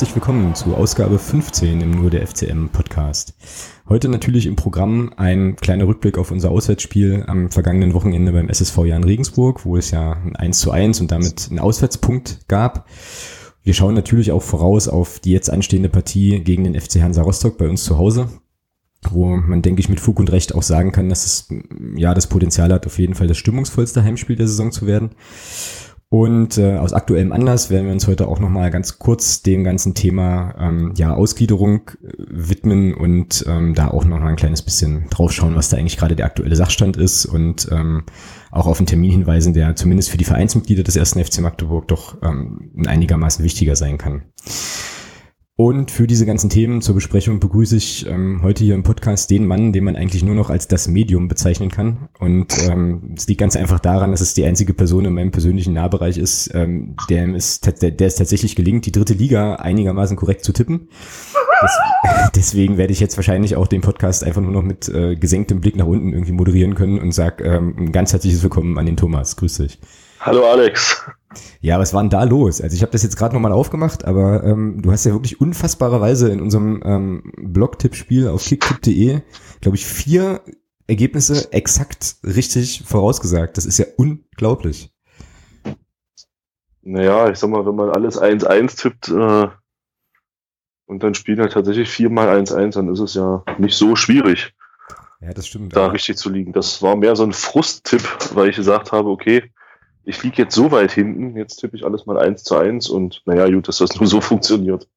Herzlich willkommen zu Ausgabe 15 im Nur der FCM Podcast. Heute natürlich im Programm ein kleiner Rückblick auf unser Auswärtsspiel am vergangenen Wochenende beim SSV Jan Regensburg, wo es ja ein 1 zu 1 und damit einen Auswärtspunkt gab. Wir schauen natürlich auch voraus auf die jetzt anstehende Partie gegen den FC Hansa Rostock bei uns zu Hause, wo man, denke ich, mit Fug und Recht auch sagen kann, dass es ja das Potenzial hat, auf jeden Fall das stimmungsvollste Heimspiel der Saison zu werden. Und äh, aus aktuellem Anlass werden wir uns heute auch nochmal ganz kurz dem ganzen Thema ähm, ja, Ausgliederung äh, widmen und ähm, da auch nochmal ein kleines bisschen draufschauen, was da eigentlich gerade der aktuelle Sachstand ist und ähm, auch auf einen Termin hinweisen, der zumindest für die Vereinsmitglieder des ersten FC Magdeburg doch ähm, einigermaßen wichtiger sein kann. Und für diese ganzen Themen zur Besprechung begrüße ich ähm, heute hier im Podcast den Mann, den man eigentlich nur noch als das Medium bezeichnen kann. Und ähm, es liegt ganz einfach daran, dass es die einzige Person in meinem persönlichen Nahbereich ist, ähm, der, es, der, der es tatsächlich gelingt, die dritte Liga einigermaßen korrekt zu tippen. Das, deswegen werde ich jetzt wahrscheinlich auch den Podcast einfach nur noch mit äh, gesenktem Blick nach unten irgendwie moderieren können und sage ähm, ein ganz herzliches Willkommen an den Thomas. Grüß dich. Hallo Alex. Ja, was war denn da los? Also ich habe das jetzt gerade nochmal aufgemacht, aber ähm, du hast ja wirklich unfassbarerweise in unserem ähm, Blog-Tippspiel auf kicktipp.de, glaube ich, vier Ergebnisse exakt richtig vorausgesagt. Das ist ja unglaublich. Naja, ich sag mal, wenn man alles 1-1 tippt äh, und dann spielen halt tatsächlich viermal 1-1, dann ist es ja nicht so schwierig. Ja, das stimmt. Da richtig zu liegen. Das war mehr so ein Frusttipp, weil ich gesagt habe, okay, ich liege jetzt so weit hinten, jetzt tippe ich alles mal eins zu eins und naja, gut, dass das nur so funktioniert.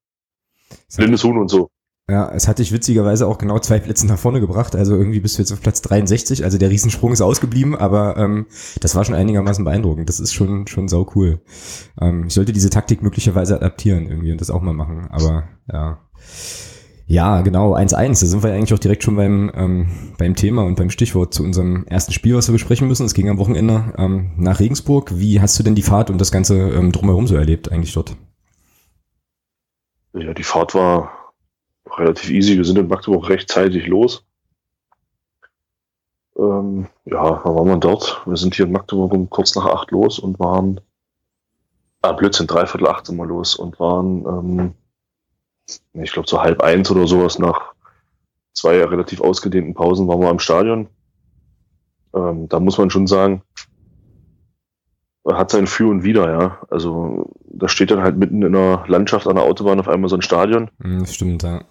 Blindes Huhn und so. Ja, es hat dich witzigerweise auch genau zwei Plätze nach vorne gebracht. Also irgendwie bist du jetzt auf Platz 63. Also der Riesensprung ist ausgeblieben, aber ähm, das war schon einigermaßen beeindruckend. Das ist schon schon sau cool. Ähm, ich sollte diese Taktik möglicherweise adaptieren irgendwie und das auch mal machen. Aber ja. Ja, genau, 1-1. Da sind wir eigentlich auch direkt schon beim, ähm, beim Thema und beim Stichwort zu unserem ersten Spiel, was wir besprechen müssen. Es ging am Wochenende ähm, nach Regensburg. Wie hast du denn die Fahrt und das Ganze ähm, drumherum so erlebt eigentlich dort? Ja, die Fahrt war relativ easy. Wir sind in Magdeburg rechtzeitig los. Ähm, ja, da waren wir dort. Wir sind hier in Magdeburg um kurz nach acht los und waren, ah, Blödsinn, dreiviertel acht sind wir los und waren, ähm, ich glaube, so halb eins oder sowas nach zwei relativ ausgedehnten Pausen waren wir am Stadion. Ähm, da muss man schon sagen, hat sein Für und Wider, ja. Also da steht dann halt mitten in der Landschaft an der Autobahn auf einmal so ein Stadion. Hm, das stimmt, ja.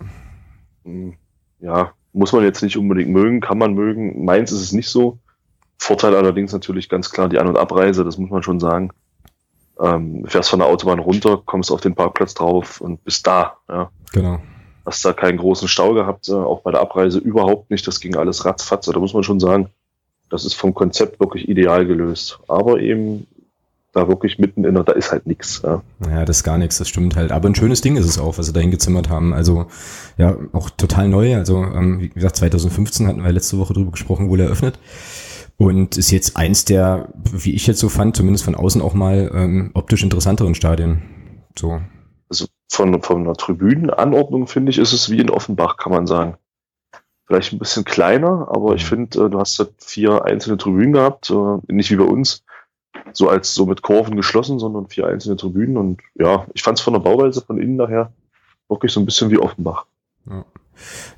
Hm, ja, muss man jetzt nicht unbedingt mögen, kann man mögen. Meins ist es nicht so. Vorteil allerdings natürlich ganz klar die An- und Abreise, das muss man schon sagen. Ähm, fährst von der Autobahn runter, kommst auf den Parkplatz drauf und bist da. Ja. Genau. Hast da keinen großen Stau gehabt, äh, auch bei der Abreise überhaupt nicht. Das ging alles ratzfatz. Da muss man schon sagen, das ist vom Konzept wirklich ideal gelöst. Aber eben da wirklich mitten in der, da ist halt nichts. Ja. ja, das ist gar nichts, das stimmt halt. Aber ein schönes Ding ist es auch, was sie da hingezimmert haben. Also ja, auch total neu. Also ähm, wie gesagt, 2015 hatten wir letzte Woche drüber gesprochen, wohl eröffnet. Und ist jetzt eins der, wie ich jetzt so fand, zumindest von außen auch mal ähm, optisch interessanteren Stadien. So. Also von, von der Tribünenanordnung finde ich, ist es wie in Offenbach, kann man sagen. Vielleicht ein bisschen kleiner, aber ich finde, äh, du hast halt vier einzelne Tribünen gehabt, äh, nicht wie bei uns, so als so mit Kurven geschlossen, sondern vier einzelne Tribünen. Und ja, ich fand es von der Bauweise von innen nachher wirklich so ein bisschen wie Offenbach. Ja.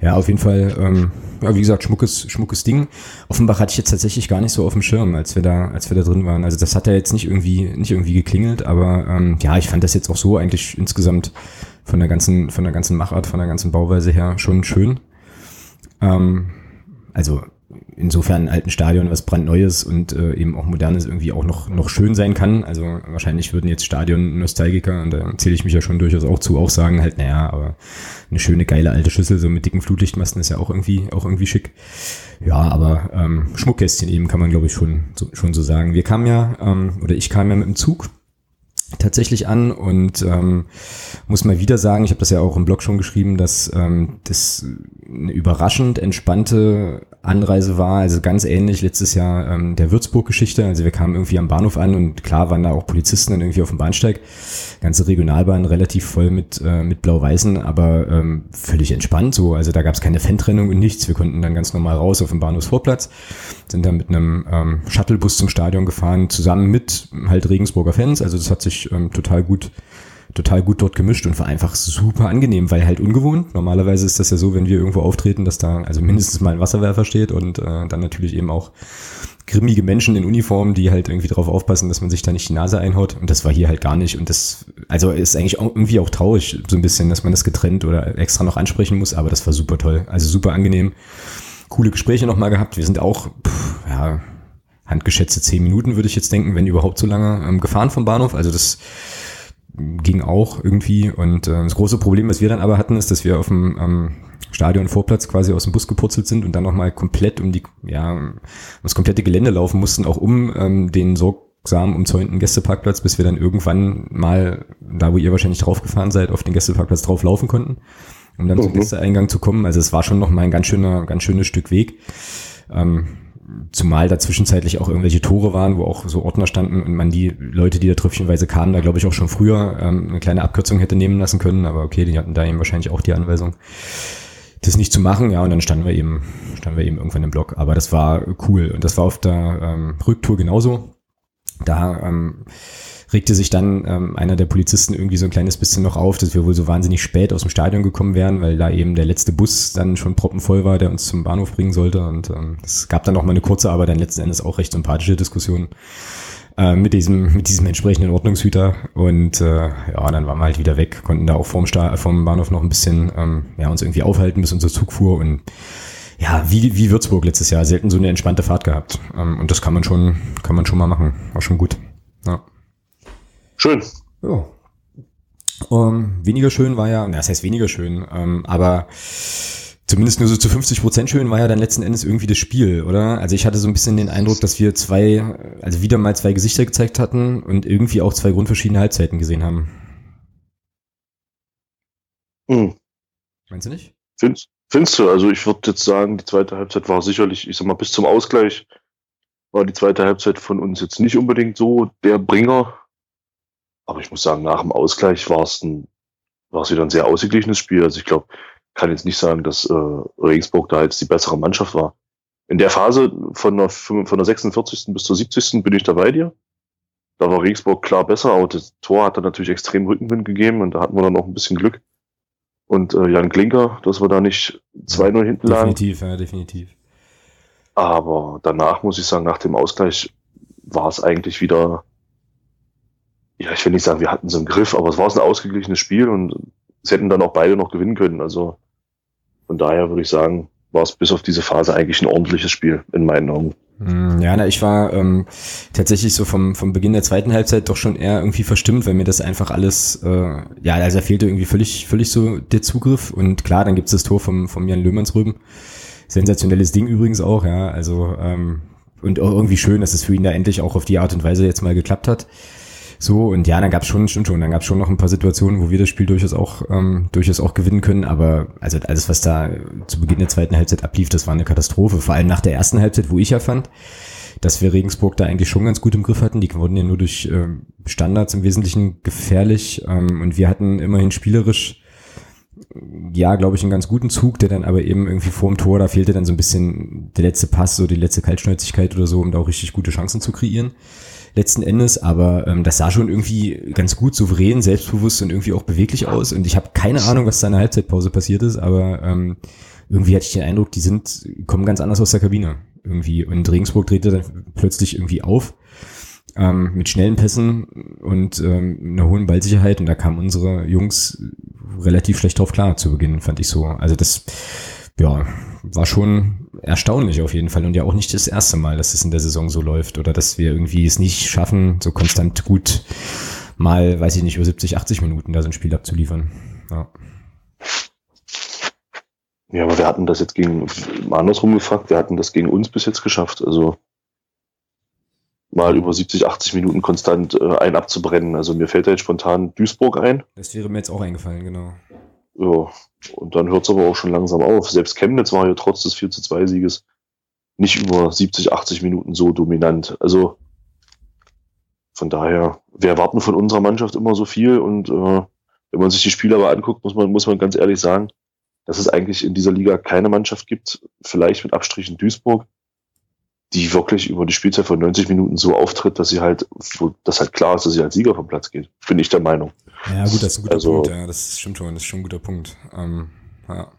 Ja, auf jeden Fall, ähm, ja, wie gesagt, schmuckes, schmuckes Ding. Offenbach hatte ich jetzt tatsächlich gar nicht so auf dem Schirm, als wir da, als wir da drin waren. Also das hat ja jetzt nicht irgendwie, nicht irgendwie geklingelt, aber ähm, ja, ich fand das jetzt auch so eigentlich insgesamt von der ganzen, von der ganzen Machart, von der ganzen Bauweise her schon schön. Ähm, also insofern ein alten Stadion was brandneues und äh, eben auch modernes irgendwie auch noch, noch schön sein kann. Also wahrscheinlich würden jetzt Stadion-Nostalgiker, und da zähle ich mich ja schon durchaus auch zu, auch sagen halt, naja, aber eine schöne, geile alte Schüssel, so mit dicken Flutlichtmasten ist ja auch irgendwie, auch irgendwie schick. Ja, aber ähm, Schmuckkästchen eben kann man, glaube ich, schon so, schon so sagen. Wir kamen ja, ähm, oder ich kam ja mit dem Zug tatsächlich an und ähm, muss mal wieder sagen, ich habe das ja auch im Blog schon geschrieben, dass ähm, das eine überraschend entspannte Anreise war, also ganz ähnlich letztes Jahr ähm, der Würzburg-Geschichte. Also wir kamen irgendwie am Bahnhof an und klar waren da auch Polizisten dann irgendwie auf dem Bahnsteig. Ganze Regionalbahn relativ voll mit, äh, mit Blau-Weißen, aber ähm, völlig entspannt so. Also da gab es keine Fantrennung und nichts. Wir konnten dann ganz normal raus auf dem Bahnhofsvorplatz, sind dann mit einem ähm, Shuttlebus zum Stadion gefahren, zusammen mit halt Regensburger Fans. Also das hat sich ähm, total gut total gut dort gemischt und war einfach super angenehm, weil halt ungewohnt. Normalerweise ist das ja so, wenn wir irgendwo auftreten, dass da also mindestens mal ein Wasserwerfer steht und äh, dann natürlich eben auch grimmige Menschen in Uniform, die halt irgendwie darauf aufpassen, dass man sich da nicht die Nase einhaut. Und das war hier halt gar nicht. Und das, also ist eigentlich auch irgendwie auch traurig, so ein bisschen, dass man das getrennt oder extra noch ansprechen muss, aber das war super toll. Also super angenehm. Coole Gespräche nochmal gehabt. Wir sind auch, pff, ja, handgeschätzte zehn Minuten, würde ich jetzt denken, wenn überhaupt so lange ähm, gefahren vom Bahnhof. Also das ging auch irgendwie. Und äh, das große Problem, was wir dann aber hatten, ist, dass wir auf dem ähm, Stadion Vorplatz quasi aus dem Bus gepurzelt sind und dann nochmal komplett um die, ja, um das komplette Gelände laufen mussten, auch um ähm, den sorgsam umzäunten Gästeparkplatz, bis wir dann irgendwann mal, da wo ihr wahrscheinlich draufgefahren seid, auf den Gästeparkplatz drauf laufen konnten, um dann mhm. zum Gästeeingang zu kommen. Also es war schon nochmal ein ganz schöner, ganz schönes Stück Weg. Ähm, Zumal da zwischenzeitlich auch irgendwelche Tore waren, wo auch so Ordner standen und man die Leute, die da tröpfchenweise kamen, da glaube ich auch schon früher ähm, eine kleine Abkürzung hätte nehmen lassen können. Aber okay, die hatten da eben wahrscheinlich auch die Anweisung, das nicht zu machen. Ja, und dann standen wir eben, standen wir eben irgendwann im Block. Aber das war cool. Und das war auf der ähm, Rücktour genauso. Da ähm, regte sich dann ähm, einer der Polizisten irgendwie so ein kleines bisschen noch auf, dass wir wohl so wahnsinnig spät aus dem Stadion gekommen wären, weil da eben der letzte Bus dann schon proppenvoll war, der uns zum Bahnhof bringen sollte. Und ähm, es gab dann noch mal eine kurze, aber dann letzten Endes auch recht sympathische Diskussion äh, mit diesem mit diesem entsprechenden Ordnungshüter. Und äh, ja, dann waren wir halt wieder weg, konnten da auch vom, Sta vom Bahnhof noch ein bisschen ähm, ja, uns irgendwie aufhalten, bis unser Zug fuhr und ja, wie, wie Würzburg letztes Jahr, selten so eine entspannte Fahrt gehabt. Ähm, und das kann man schon, kann man schon mal machen. War schon gut. Ja. Schön. Ja. Um, ähm, weniger schön war ja, na, das heißt weniger schön, ähm, aber zumindest nur so zu 50 Prozent schön war ja dann letzten Endes irgendwie das Spiel, oder? Also ich hatte so ein bisschen den Eindruck, dass wir zwei, also wieder mal zwei Gesichter gezeigt hatten und irgendwie auch zwei grundverschiedene Halbzeiten gesehen haben. Hm. Meinst du nicht? Findest, findest du? Also ich würde jetzt sagen, die zweite Halbzeit war sicherlich, ich sag mal, bis zum Ausgleich war die zweite Halbzeit von uns jetzt nicht unbedingt so der Bringer. Aber ich muss sagen, nach dem Ausgleich war es ein, war es wieder ein sehr ausgeglichenes Spiel. Also ich glaube, kann jetzt nicht sagen, dass äh, Regensburg da jetzt die bessere Mannschaft war. In der Phase von der, von der 46. bis zur 70. bin ich da bei dir. Da war Regensburg klar besser, aber das Tor hat dann natürlich extrem Rückenwind gegeben und da hatten wir dann auch ein bisschen Glück. Und äh, Jan Klinker, dass wir da nicht 2-0 hinten lagen. Definitiv, ja, definitiv. Aber danach muss ich sagen, nach dem Ausgleich war es eigentlich wieder ja, ich will nicht sagen, wir hatten so einen Griff, aber es war ein ausgeglichenes Spiel und es hätten dann auch beide noch gewinnen können. Also von daher würde ich sagen, war es bis auf diese Phase eigentlich ein ordentliches Spiel in meinen Augen. Hm, ja, na, ich war ähm, tatsächlich so vom, vom Beginn der zweiten Halbzeit doch schon eher irgendwie verstimmt, weil mir das einfach alles, äh, ja, also fehlte irgendwie völlig, völlig so der Zugriff. Und klar, dann gibt's das Tor vom, vom Jan Löhmannsrüben. Sensationelles Ding übrigens auch, ja. Also, ähm, und irgendwie schön, dass es für ihn da endlich auch auf die Art und Weise jetzt mal geklappt hat. So, und ja, dann gab es schon, stimmt schon, dann gab es schon noch ein paar Situationen, wo wir das Spiel durchaus auch, ähm, durchaus auch gewinnen können. Aber also alles, was da zu Beginn der zweiten Halbzeit ablief, das war eine Katastrophe. Vor allem nach der ersten Halbzeit, wo ich ja fand, dass wir Regensburg da eigentlich schon ganz gut im Griff hatten. Die wurden ja nur durch ähm, Standards im Wesentlichen gefährlich. Ähm, und wir hatten immerhin spielerisch ja, glaube ich, einen ganz guten Zug, der dann aber eben irgendwie vorm Tor, da fehlte dann so ein bisschen der letzte Pass, so die letzte Kaltschnäuzigkeit oder so, um da auch richtig gute Chancen zu kreieren letzten Endes, aber ähm, das sah schon irgendwie ganz gut, souverän, selbstbewusst und irgendwie auch beweglich aus. Und ich habe keine Ahnung, was da in der Halbzeitpause passiert ist, aber ähm, irgendwie hatte ich den Eindruck, die sind, kommen ganz anders aus der Kabine irgendwie. Und Regensburg drehte dann plötzlich irgendwie auf ähm, mit schnellen Pässen und ähm, einer hohen Ballsicherheit. Und da kamen unsere Jungs relativ schlecht drauf klar zu Beginn, fand ich so. Also das ja, war schon erstaunlich auf jeden Fall und ja auch nicht das erste Mal, dass es in der Saison so läuft oder dass wir irgendwie es nicht schaffen, so konstant gut mal, weiß ich nicht, über 70, 80 Minuten da so ein Spiel abzuliefern. Ja. Ja, aber wir hatten das jetzt gegen, mal andersrum gefragt, wir hatten das gegen uns bis jetzt geschafft. Also mal über 70, 80 Minuten konstant äh, ein abzubrennen. Also mir fällt da jetzt spontan Duisburg ein. Das wäre mir jetzt auch eingefallen, genau. Ja, und dann hört es aber auch schon langsam auf. Selbst Chemnitz war ja trotz des 4 zu 2 Sieges nicht über 70, 80 Minuten so dominant. Also von daher, wir erwarten von unserer Mannschaft immer so viel und äh, wenn man sich die Spiele aber anguckt, muss man, muss man ganz ehrlich sagen, dass es eigentlich in dieser Liga keine Mannschaft gibt, vielleicht mit Abstrichen Duisburg, die wirklich über die Spielzeit von 90 Minuten so auftritt, dass sie halt, wo das halt klar ist, dass sie als Sieger vom Platz geht. Bin ich der Meinung. Ja, gut, das ist ein guter also, Punkt. Ja, das stimmt schon. Das ist schon ein guter Punkt. Ähm, ja.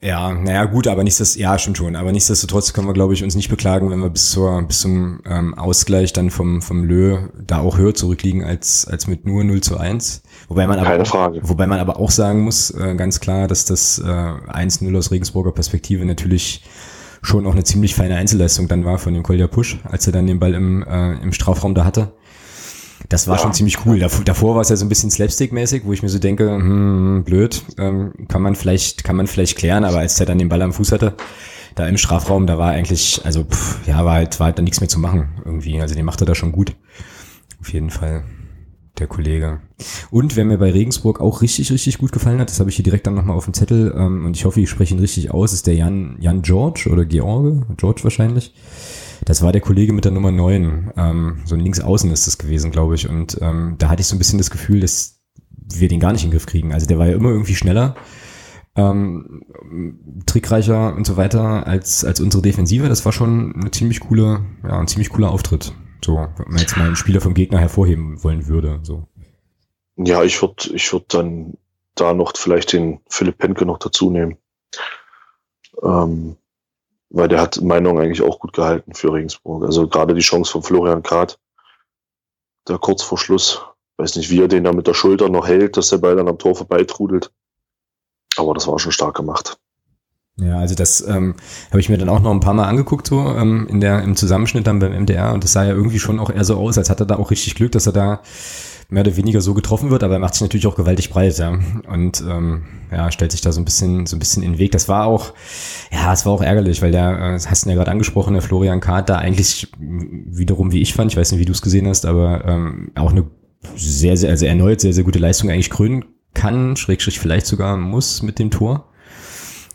Ja, naja, gut, aber nichtsdestotrotz, ja, stimmt schon. Aber nichtsdestotrotz können wir, glaube ich, uns nicht beklagen, wenn wir bis zur, bis zum ähm, Ausgleich dann vom, vom Lö da auch höher zurückliegen als, als mit nur 0 zu 1. Wobei man aber, Keine auch, Frage. wobei man aber auch sagen muss, äh, ganz klar, dass das äh, 1-0 aus Regensburger Perspektive natürlich schon auch eine ziemlich feine Einzelleistung dann war von dem Kolja Pusch, als er dann den Ball im, äh, im Strafraum da hatte. Das war ja. schon ziemlich cool. Davor, davor war es ja so ein bisschen Slapstick-mäßig, wo ich mir so denke, hm, blöd, ähm, kann man vielleicht, kann man vielleicht klären, aber als der dann den Ball am Fuß hatte, da im Strafraum, da war eigentlich, also pff, ja, war halt, war halt dann nichts mehr zu machen irgendwie. Also den macht er da schon gut. Auf jeden Fall der Kollege. Und wer mir bei Regensburg auch richtig, richtig gut gefallen hat, das habe ich hier direkt dann nochmal auf dem Zettel ähm, und ich hoffe, ich spreche ihn richtig aus, ist der Jan, Jan George oder George, George wahrscheinlich. Das war der Kollege mit der Nummer 9. Ähm, so links außen ist das gewesen, glaube ich. Und ähm, da hatte ich so ein bisschen das Gefühl, dass wir den gar nicht in den Griff kriegen. Also der war ja immer irgendwie schneller, ähm, trickreicher und so weiter als, als unsere Defensive. Das war schon eine ziemlich coole, ja, ein ziemlich cooler Auftritt. So, wenn man jetzt mal einen Spieler vom Gegner hervorheben wollen würde. So. Ja, ich würde ich würd dann da noch vielleicht den Philipp Penke noch dazu nehmen. Ähm, weil der hat Meinung eigentlich auch gut gehalten für Regensburg. Also gerade die Chance von Florian Krat, der kurz vor Schluss, weiß nicht, wie er den da mit der Schulter noch hält, dass der Ball dann am Tor vorbeitrudelt. Aber das war schon stark gemacht. Ja, also das ähm, habe ich mir dann auch noch ein paar Mal angeguckt, so ähm, in der im Zusammenschnitt dann beim MDR und das sah ja irgendwie schon auch eher so aus, als hat er da auch richtig Glück, dass er da mehr oder weniger so getroffen wird, aber er macht sich natürlich auch gewaltig breit, ja. Und ähm, ja, stellt sich da so ein bisschen, so ein bisschen in den Weg. Das war auch, ja, es war auch ärgerlich, weil der, äh, das hast du ja gerade angesprochen, der Florian da eigentlich wiederum, wie ich fand, ich weiß nicht, wie du es gesehen hast, aber ähm, auch eine sehr, sehr, also erneut sehr, sehr gute Leistung eigentlich krönen kann, schrägstrich vielleicht sogar muss mit dem Tor.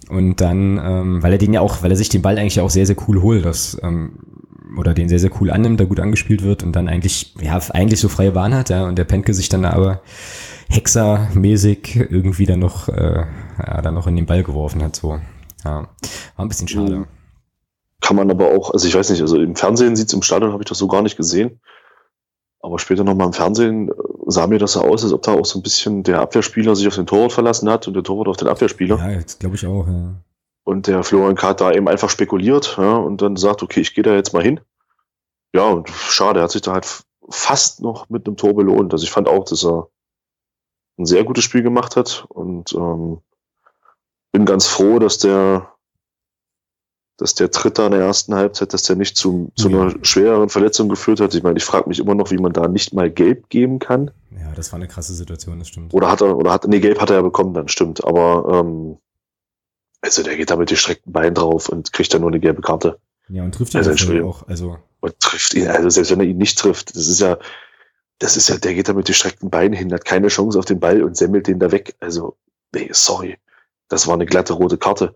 Und dann, ähm, weil er den ja auch, weil er sich den Ball eigentlich auch sehr, sehr cool holt, das, ähm, oder den sehr, sehr cool annimmt, da gut angespielt wird und dann eigentlich, ja, eigentlich so freie Bahn hat, ja, und der Penke sich dann aber hexermäßig irgendwie dann noch, äh, ja, dann noch in den Ball geworfen hat, so. Ja, war ein bisschen schade. Mhm. Kann man aber auch, also ich weiß nicht, also im Fernsehen sieht's im Stadion, habe ich das so gar nicht gesehen. Aber später nochmal im Fernsehen äh, sah mir das so aus, als ob da auch so ein bisschen der Abwehrspieler sich auf den Torwart verlassen hat und der Torwart auf den Abwehrspieler. Ja, jetzt glaube ich auch, ja. Und der Florian Kart da eben einfach spekuliert ja, und dann sagt, okay, ich gehe da jetzt mal hin. Ja, und schade, er hat sich da halt fast noch mit einem Tor belohnt. Also ich fand auch, dass er ein sehr gutes Spiel gemacht hat und ähm, bin ganz froh, dass der dass der Dritter in der ersten Halbzeit, dass der nicht zu, zu ja. einer schwereren Verletzung geführt hat. Ich meine, ich frage mich immer noch, wie man da nicht mal gelb geben kann. Ja, das war eine krasse Situation, das stimmt. Oder hat er, oder hat, nee, gelb hat er ja bekommen, dann stimmt. Aber ähm, also der geht da mit gestreckten Beinen drauf und kriegt dann nur eine gelbe Karte. Ja, und trifft ihn also, auch. Also. Und trifft ihn, also selbst wenn er ihn nicht trifft, das ist ja, das ist ja, der geht da mit gestreckten Beinen hin, hat keine Chance auf den Ball und semmelt den da weg. Also, nee, sorry. Das war eine glatte rote Karte.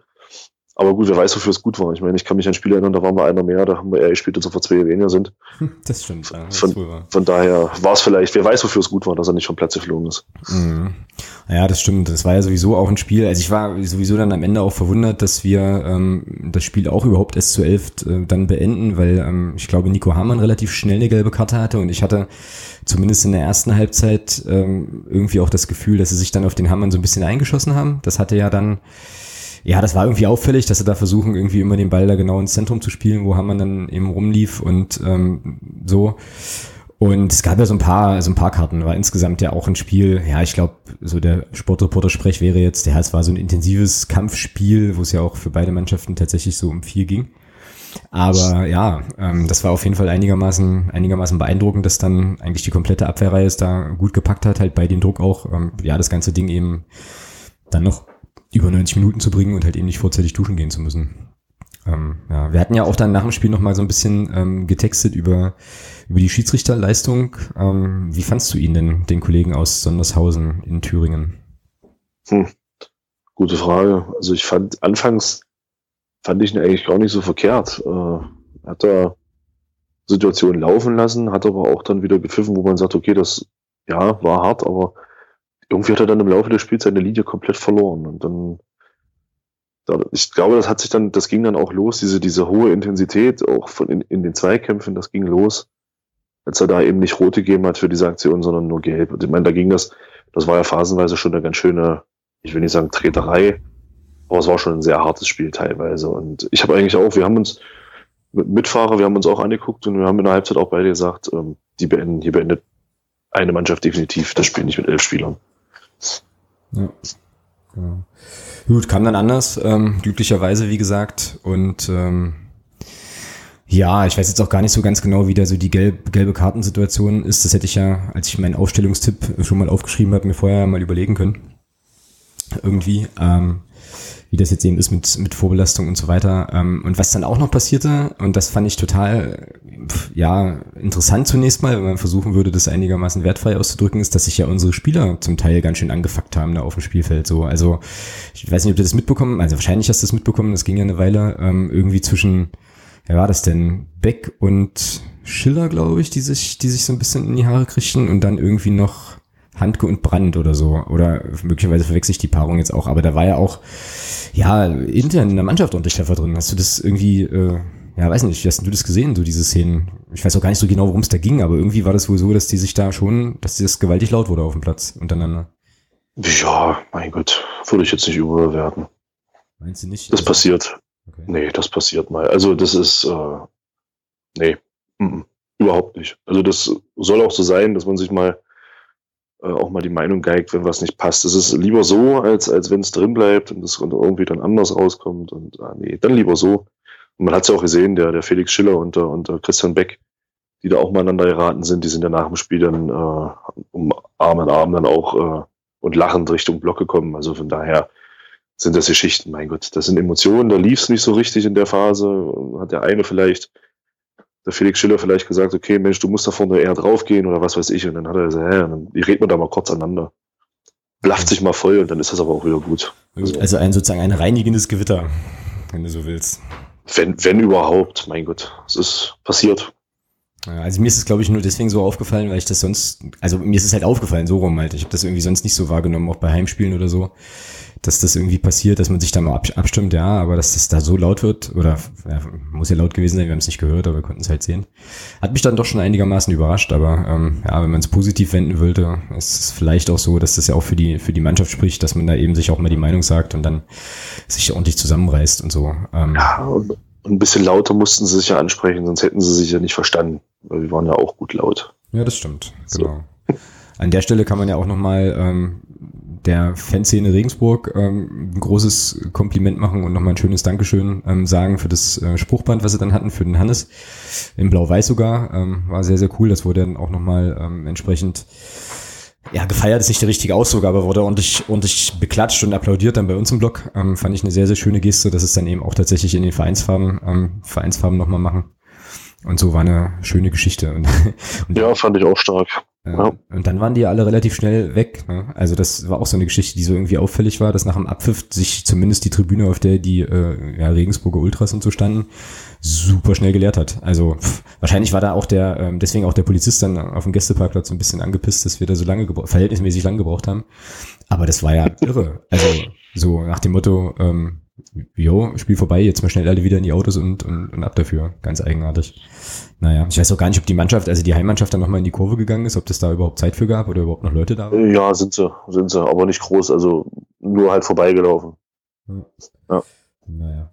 Aber gut, wer weiß, wofür es gut war. Ich meine, ich kann mich an Spiele erinnern, da waren wir einer mehr, da haben wir eher gespielt, als wir zwei weniger sind. Das stimmt. Ja, das von, von, daher war es vielleicht, wer weiß, wofür es gut war, dass er nicht vom Platz geflogen ist. Mhm. Ja, das stimmt. Das war ja sowieso auch ein Spiel. Also ich war sowieso dann am Ende auch verwundert, dass wir ähm, das Spiel auch überhaupt erst zu elf äh, dann beenden, weil ähm, ich glaube, Nico Hamann relativ schnell eine gelbe Karte hatte und ich hatte zumindest in der ersten Halbzeit ähm, irgendwie auch das Gefühl, dass sie sich dann auf den Hamann so ein bisschen eingeschossen haben. Das hatte ja dann ja, das war irgendwie auffällig, dass sie da versuchen, irgendwie immer den Ball da genau ins Zentrum zu spielen, wo Hamann dann eben rumlief und ähm, so. Und es gab ja so ein paar, so ein paar Karten, war insgesamt ja auch ein Spiel, ja, ich glaube, so der Sportreporter-Sprech wäre jetzt, ja, es war so ein intensives Kampfspiel, wo es ja auch für beide Mannschaften tatsächlich so um viel ging. Aber ja, ähm, das war auf jeden Fall einigermaßen, einigermaßen beeindruckend, dass dann eigentlich die komplette Abwehrreihe es da gut gepackt hat, halt bei dem Druck auch, ähm, ja, das ganze Ding eben dann noch über 90 Minuten zu bringen und halt eben nicht vorzeitig duschen gehen zu müssen. Ähm, ja, wir hatten ja auch dann nach dem Spiel noch mal so ein bisschen ähm, getextet über, über die Schiedsrichterleistung. Ähm, wie fandst du ihn denn, den Kollegen aus Sondershausen in Thüringen? Hm. Gute Frage. Also ich fand, anfangs fand ich ihn eigentlich gar nicht so verkehrt. Äh, hat er Situationen laufen lassen, hat aber auch dann wieder gepfiffen, wo man sagt, okay, das ja, war hart, aber irgendwie hat er dann im Laufe des Spiels seine Linie komplett verloren. Und dann, ich glaube, das hat sich dann, das ging dann auch los, diese, diese hohe Intensität, auch von in, in den Zweikämpfen, das ging los. als er da eben nicht rot gegeben hat für diese Aktion, sondern nur gelb. Und ich meine, da ging das, das war ja phasenweise schon eine ganz schöne, ich will nicht sagen Treterei, aber es war schon ein sehr hartes Spiel teilweise. Und ich habe eigentlich auch, wir haben uns mit Mitfahrer, wir haben uns auch angeguckt und wir haben in der Halbzeit auch beide gesagt, ähm, die beenden, hier beendet eine Mannschaft definitiv das Spiel nicht mit elf Spielern. Ja. Genau. Gut, kam dann anders, ähm, glücklicherweise, wie gesagt. Und ähm, ja, ich weiß jetzt auch gar nicht so ganz genau, wie da so die gelb, gelbe Kartensituation ist. Das hätte ich ja, als ich meinen Aufstellungstipp schon mal aufgeschrieben habe, mir vorher mal überlegen können. Irgendwie. Ähm, wie das jetzt eben ist mit, mit Vorbelastung und so weiter. Ähm, und was dann auch noch passierte, und das fand ich total, ja, interessant zunächst mal, wenn man versuchen würde, das einigermaßen wertfrei auszudrücken, ist, dass sich ja unsere Spieler zum Teil ganz schön angefuckt haben da auf dem Spielfeld. So, also ich weiß nicht, ob du das mitbekommen, also wahrscheinlich hast du das mitbekommen, das ging ja eine Weile ähm, irgendwie zwischen, wer war das denn, Beck und Schiller, glaube ich, die sich, die sich so ein bisschen in die Haare kriegten und dann irgendwie noch Handke und Brand oder so. Oder möglicherweise verwechsel ich die Paarung jetzt auch. Aber da war ja auch, ja, intern in der Mannschaft ordentlich Treffer drin. Hast du das irgendwie, äh, ja, weiß nicht, wie hast du das gesehen, so diese Szenen? Ich weiß auch gar nicht so genau, worum es da ging, aber irgendwie war das wohl so, dass die sich da schon, dass das gewaltig laut wurde auf dem Platz untereinander. Ja, mein Gott, würde ich jetzt nicht überbewerten. Meinst du nicht? Das also, passiert. Okay. Nee, das passiert mal. Also das ist, äh, nee, m -m, überhaupt nicht. Also das soll auch so sein, dass man sich mal äh, auch mal die Meinung geigt, wenn was nicht passt. Es ist lieber so, als, als wenn es drin bleibt und es irgendwie dann anders rauskommt. Und ah, nee, dann lieber so. Und man hat es ja auch gesehen, der, der Felix Schiller und und der Christian Beck, die da auch mal aneinander geraten sind, die sind ja nach dem Spiel dann äh, um Arm in Arm dann auch äh, und lachend Richtung Block gekommen. Also von daher sind das Geschichten, mein Gott, das sind Emotionen, da lief es nicht so richtig in der Phase. Hat der eine vielleicht der Felix Schiller vielleicht gesagt, okay, Mensch, du musst da vorne eher draufgehen oder was weiß ich. Und dann hat er gesagt, hä, dann reden wir da mal kurz aneinander. Blafft sich mal voll und dann ist das aber auch wieder gut. Also, also ein sozusagen ein reinigendes Gewitter, wenn du so willst. Wenn, wenn überhaupt, mein Gott, es ist passiert. Also mir ist es, glaube ich, nur deswegen so aufgefallen, weil ich das sonst, also mir ist es halt aufgefallen, so rum halt. Ich habe das irgendwie sonst nicht so wahrgenommen, auch bei Heimspielen oder so dass das irgendwie passiert, dass man sich da mal abstimmt, ja, aber dass das da so laut wird, oder ja, muss ja laut gewesen sein, wir haben es nicht gehört, aber wir konnten es halt sehen. Hat mich dann doch schon einigermaßen überrascht, aber ähm, ja, wenn man es positiv wenden wollte, ist es vielleicht auch so, dass das ja auch für die, für die Mannschaft spricht, dass man da eben sich auch mal die Meinung sagt und dann sich ordentlich zusammenreißt und so. Ähm, ja, und ein bisschen lauter mussten sie sich ja ansprechen, sonst hätten sie sich ja nicht verstanden, weil wir waren ja auch gut laut. Ja, das stimmt, genau. So. An der Stelle kann man ja auch nochmal ähm, der Fanszene Regensburg ähm, ein großes Kompliment machen und nochmal ein schönes Dankeschön ähm, sagen für das äh, Spruchband, was sie dann hatten, für den Hannes, in Blau-Weiß sogar. Ähm, war sehr, sehr cool. Das wurde dann auch nochmal ähm, entsprechend ja, gefeiert ist nicht der richtige Ausdruck, aber wurde ordentlich, ordentlich beklatscht und applaudiert dann bei uns im Blog. Ähm, fand ich eine sehr, sehr schöne Geste, dass es dann eben auch tatsächlich in den Vereinsfarben, ähm, Vereinsfarben nochmal machen. Und so war eine schöne Geschichte. Und, und ja, fand ich auch stark. Ja. Und dann waren die ja alle relativ schnell weg. Ne? Also das war auch so eine Geschichte, die so irgendwie auffällig war, dass nach dem Abpfiff sich zumindest die Tribüne, auf der die äh, ja, Regensburger Ultras und so standen, super schnell geleert hat. Also pff, wahrscheinlich war da auch der, ähm, deswegen auch der Polizist dann auf dem Gästeparkplatz so ein bisschen angepisst, dass wir da so lange, verhältnismäßig lang gebraucht haben. Aber das war ja irre. Also so nach dem Motto, ähm, jo, Spiel vorbei, jetzt mal schnell alle wieder in die Autos und, und, und ab dafür. Ganz eigenartig. Naja, ich weiß auch gar nicht, ob die Mannschaft, also die Heimmannschaft dann nochmal in die Kurve gegangen ist, ob das da überhaupt Zeit für gab oder überhaupt noch Leute da waren. Ja, sind sie, sind sie, aber nicht groß, also nur halt vorbeigelaufen. Ja. ja. Naja.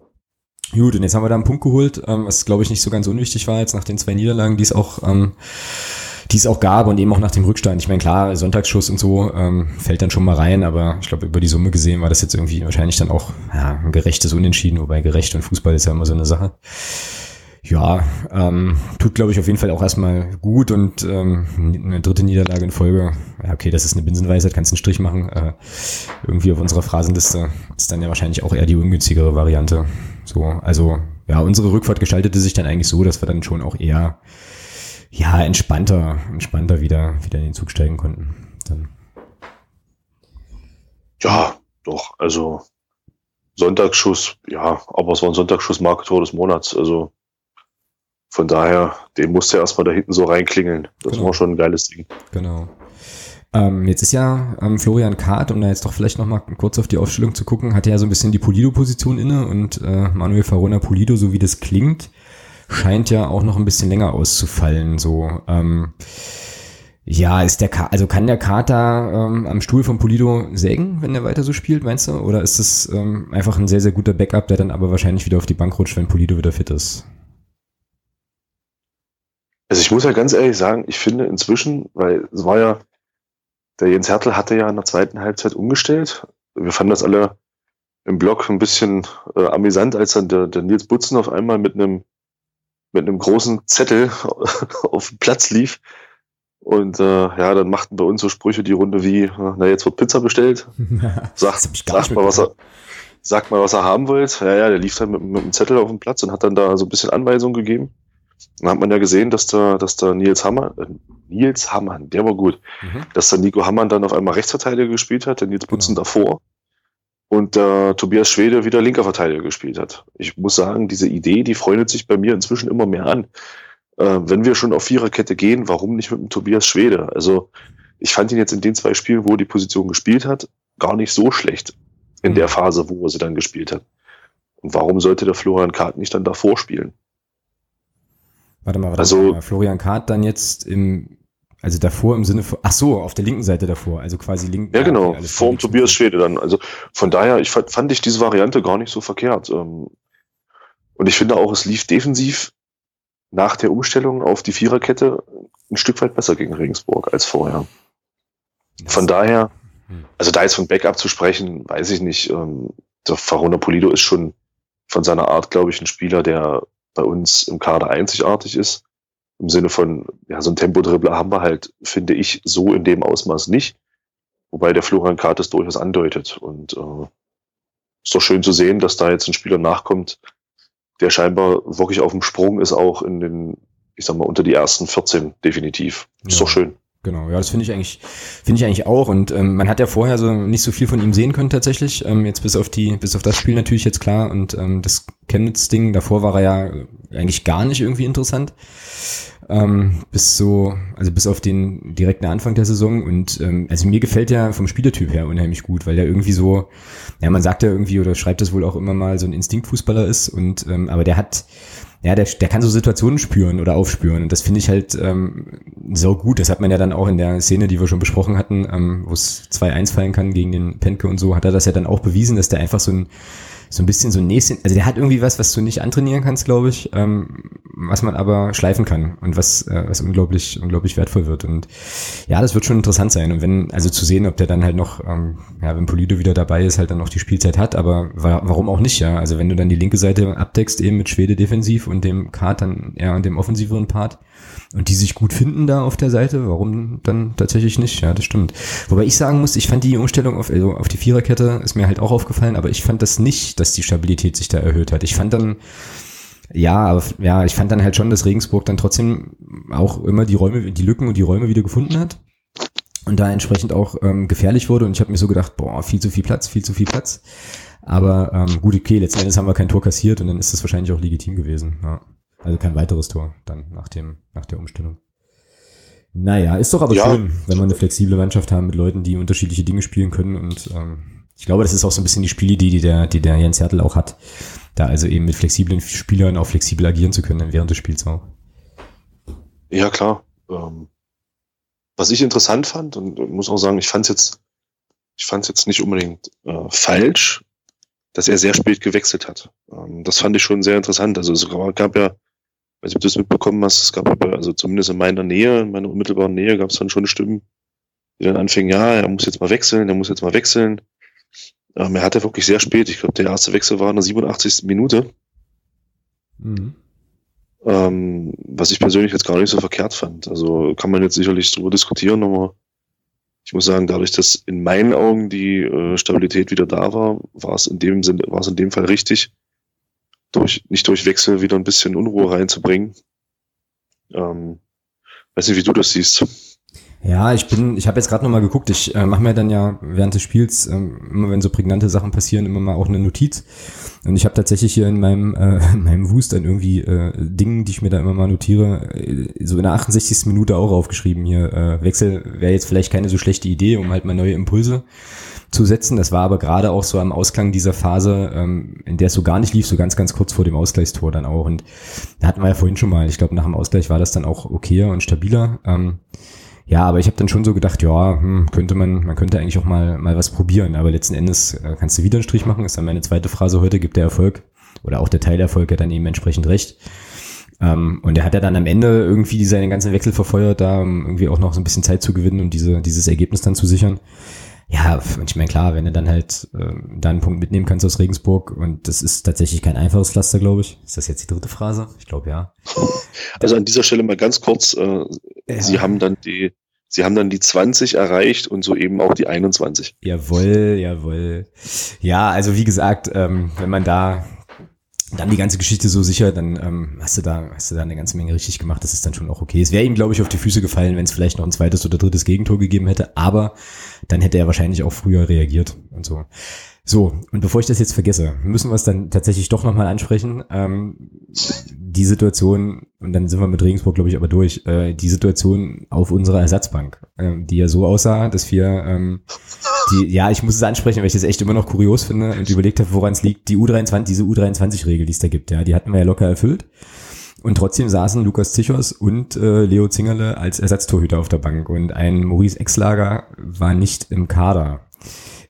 Gut, und jetzt haben wir da einen Punkt geholt, ähm, was glaube ich nicht so ganz unwichtig war jetzt nach den zwei Niederlagen, die es auch, ähm, die es auch gab und eben auch nach dem Rückstand. Ich meine, klar, Sonntagsschuss und so ähm, fällt dann schon mal rein, aber ich glaube, über die Summe gesehen war das jetzt irgendwie wahrscheinlich dann auch ja, ein gerechtes Unentschieden, wobei gerecht und Fußball ist ja immer so eine Sache ja, ähm, tut, glaube ich, auf jeden Fall auch erstmal gut und ähm, eine dritte Niederlage in Folge, ja, okay, das ist eine Binsenweisheit, kannst einen Strich machen. Äh, irgendwie auf unserer Phrasenliste ist dann ja wahrscheinlich auch eher die ungünstigere Variante. So, also ja, unsere Rückfahrt gestaltete sich dann eigentlich so, dass wir dann schon auch eher ja entspannter, entspannter wieder wieder in den Zug steigen konnten. Dann. Ja, doch, also Sonntagsschuss, ja, aber es war ein Sonntagsschuss Marketor des Monats, also von daher, den musste er erstmal da hinten so reinklingeln. Das genau. war schon ein geiles Ding. Genau. Ähm, jetzt ist ja ähm, Florian Kahrt, um da jetzt doch vielleicht nochmal kurz auf die Aufstellung zu gucken, hat ja so ein bisschen die Polido-Position inne und äh, Manuel Farona Polido, so wie das klingt, scheint ja auch noch ein bisschen länger auszufallen. So, ähm, ja, ist der Ka also kann der Kater ähm, am Stuhl von Polido sägen, wenn er weiter so spielt, meinst du? Oder ist es ähm, einfach ein sehr, sehr guter Backup, der dann aber wahrscheinlich wieder auf die Bank rutscht, wenn Polido wieder fit ist? Also ich muss ja ganz ehrlich sagen, ich finde inzwischen, weil es war ja, der Jens Hertel hatte ja in der zweiten Halbzeit umgestellt. Wir fanden das alle im Blog ein bisschen äh, amüsant, als dann der, der Nils Butzen auf einmal mit einem mit einem großen Zettel auf den Platz lief und äh, ja, dann machten bei uns so Sprüche die Runde wie, na jetzt wird Pizza bestellt. Sag, sag mal, was er, sag mal, was er haben wollt. Ja, ja, der lief dann mit, mit einem Zettel auf dem Platz und hat dann da so ein bisschen Anweisungen gegeben. Dann hat man ja gesehen, dass da, dass da Nils Hammer, äh, Nils Hammann, der war gut, mhm. dass da Nico Hammann dann auf einmal Rechtsverteidiger gespielt hat, der Nils Butzen genau. davor und äh, Tobias Schwede wieder linker Verteidiger gespielt hat. Ich muss sagen, diese Idee, die freundet sich bei mir inzwischen immer mehr an äh, wenn wir schon auf Viererkette gehen, warum nicht mit dem Tobias Schwede? Also ich fand ihn jetzt in den zwei Spielen, wo er die Position gespielt hat, gar nicht so schlecht in mhm. der Phase, wo er sie dann gespielt hat. Und warum sollte der Florian Kart nicht dann davor spielen? Warte mal, warte also, mal. Florian Kart dann jetzt im, also davor im Sinne von, ach so, auf der linken Seite davor, also quasi linken. Ja, genau, vor dem Tobias Schwede dann. Also von daher, ich fand, fand ich diese Variante gar nicht so verkehrt. Ähm, und ich finde auch, es lief defensiv nach der Umstellung auf die Viererkette ein Stück weit besser gegen Regensburg als vorher. Von daher, hm. also da jetzt von Backup zu sprechen, weiß ich nicht. Ähm, der Farona Polido ist schon von seiner Art, glaube ich, ein Spieler, der bei uns im Kader einzigartig ist. Im Sinne von, ja, so ein Tempodribbler haben wir halt, finde ich, so in dem Ausmaß nicht. Wobei der Florian Kart es durchaus andeutet. Und äh, ist doch schön zu sehen, dass da jetzt ein Spieler nachkommt, der scheinbar wirklich auf dem Sprung ist, auch in den, ich sag mal, unter die ersten 14 definitiv. Ist ja. doch schön. Genau, ja, das finde ich eigentlich, finde ich eigentlich auch. Und ähm, man hat ja vorher so nicht so viel von ihm sehen können tatsächlich. Ähm, jetzt bis auf die, bis auf das Spiel natürlich jetzt klar. Und ähm, das Chemnitz-Ding, davor war er ja eigentlich gar nicht irgendwie interessant ähm, bis so, also bis auf den direkten Anfang der Saison. Und ähm, also mir gefällt der vom Spielertyp her unheimlich gut, weil der irgendwie so, ja, man sagt ja irgendwie oder schreibt das wohl auch immer mal, so ein Instinktfußballer ist. Und ähm, aber der hat, ja, der, der kann so Situationen spüren oder aufspüren. Und das finde ich halt ähm, so gut. Das hat man ja dann auch in der Szene, die wir schon besprochen hatten, ähm, wo es 2-1 fallen kann gegen den Penke und so, hat er das ja dann auch bewiesen, dass der einfach so ein so ein bisschen so ein Näschen, also der hat irgendwie was, was du nicht antrainieren kannst, glaube ich, ähm, was man aber schleifen kann und was, äh, was unglaublich, unglaublich wertvoll wird. Und ja, das wird schon interessant sein. Und wenn, also zu sehen, ob der dann halt noch, ähm, ja, wenn Polido wieder dabei ist, halt dann noch die Spielzeit hat, aber wa warum auch nicht, ja? Also wenn du dann die linke Seite abdeckst, eben mit Schwede defensiv und dem Kart dann eher und dem offensiveren Part, und die sich gut finden da auf der Seite, warum dann tatsächlich nicht? Ja, das stimmt. Wobei ich sagen muss, ich fand die Umstellung auf, also auf die Viererkette ist mir halt auch aufgefallen, aber ich fand das nicht, dass die Stabilität sich da erhöht hat. Ich fand dann, ja, aber, ja, ich fand dann halt schon, dass Regensburg dann trotzdem auch immer die Räume, die Lücken und die Räume wieder gefunden hat und da entsprechend auch ähm, gefährlich wurde. Und ich habe mir so gedacht, boah, viel zu viel Platz, viel zu viel Platz. Aber ähm, gut, okay, letzten Endes haben wir kein Tor kassiert und dann ist das wahrscheinlich auch legitim gewesen. Ja. Also kein weiteres Tor dann nach dem, nach der Umstellung. Naja, ist doch aber ja. schön, wenn wir eine flexible Mannschaft haben mit Leuten, die unterschiedliche Dinge spielen können. Und ähm, ich glaube, das ist auch so ein bisschen die Spielidee, die der, die der Jens Hertel auch hat. Da also eben mit flexiblen Spielern auch flexibel agieren zu können während des Spiels auch. Ja, klar. Ähm, was ich interessant fand, und muss auch sagen, ich fand es jetzt, ich fand es jetzt nicht unbedingt äh, falsch, dass er sehr spät gewechselt hat. Ähm, das fand ich schon sehr interessant. Also es gab ja weiß nicht, ob du das mitbekommen hast, es gab also zumindest in meiner Nähe, in meiner unmittelbaren Nähe gab es dann schon Stimmen, die dann anfingen, ja, er muss jetzt mal wechseln, er muss jetzt mal wechseln. Ähm, er hatte wirklich sehr spät, ich glaube, der erste Wechsel war in der 87. Minute. Mhm. Ähm, was ich persönlich jetzt gar nicht so verkehrt fand. Also kann man jetzt sicherlich drüber diskutieren, aber ich muss sagen, dadurch, dass in meinen Augen die äh, Stabilität wieder da war, war es in dem Sinne, war es in dem Fall richtig, durch, nicht durch Wechsel wieder ein bisschen Unruhe reinzubringen. Ähm, weiß nicht, wie du das siehst. Ja, ich bin, ich habe jetzt gerade noch mal geguckt. Ich äh, mache mir dann ja während des Spiels ähm, immer, wenn so prägnante Sachen passieren, immer mal auch eine Notiz. Und ich habe tatsächlich hier in meinem äh, in meinem Wust dann irgendwie äh, Dingen, die ich mir da immer mal notiere, äh, so in der 68. Minute auch aufgeschrieben hier. Äh, Wechsel wäre jetzt vielleicht keine so schlechte Idee, um halt mal neue Impulse zu setzen. Das war aber gerade auch so am Ausklang dieser Phase, ähm, in der es so gar nicht lief, so ganz, ganz kurz vor dem Ausgleichstor dann auch. Und da hatten wir ja vorhin schon mal, ich glaube, nach dem Ausgleich war das dann auch okayer und stabiler. Ähm, ja, aber ich habe dann schon so gedacht, ja, hm, könnte man, man könnte eigentlich auch mal, mal was probieren. Aber letzten Endes äh, kannst du wieder einen Strich machen. Ist dann meine zweite Phrase heute, gibt der Erfolg oder auch der Teilerfolg ja dann eben entsprechend recht. Ähm, und er hat ja dann am Ende irgendwie seinen ganzen Wechsel verfeuert, da um irgendwie auch noch so ein bisschen Zeit zu gewinnen und diese, dieses Ergebnis dann zu sichern. Ja, und ich meine, klar, wenn du dann halt äh, da einen Punkt mitnehmen kannst aus Regensburg und das ist tatsächlich kein einfaches Pflaster, glaube ich. Ist das jetzt die dritte Phrase? Ich glaube ja. Also an dieser Stelle mal ganz kurz, äh, ja. Sie haben dann die, Sie haben dann die 20 erreicht und so eben auch die 21. Jawohl, jawohl. Ja, also wie gesagt, ähm, wenn man da dann die ganze Geschichte so sicher, dann ähm, hast du da hast du da eine ganze Menge richtig gemacht. Das ist dann schon auch okay. Es wäre ihm, glaube ich, auf die Füße gefallen, wenn es vielleicht noch ein zweites oder drittes Gegentor gegeben hätte. Aber dann hätte er wahrscheinlich auch früher reagiert und so. So, und bevor ich das jetzt vergesse, müssen wir es dann tatsächlich doch nochmal ansprechen. Ähm, die Situation, und dann sind wir mit Regensburg, glaube ich, aber durch, äh, die Situation auf unserer Ersatzbank, äh, die ja so aussah, dass wir, ähm, die, ja, ich muss es ansprechen, weil ich das echt immer noch kurios finde und überlegt habe, woran es liegt, die U23, diese U23-Regel, die es da gibt, ja, die hatten wir ja locker erfüllt. Und trotzdem saßen Lukas Zichos und äh, Leo Zingerle als Ersatztorhüter auf der Bank und ein Maurice Exlager war nicht im Kader.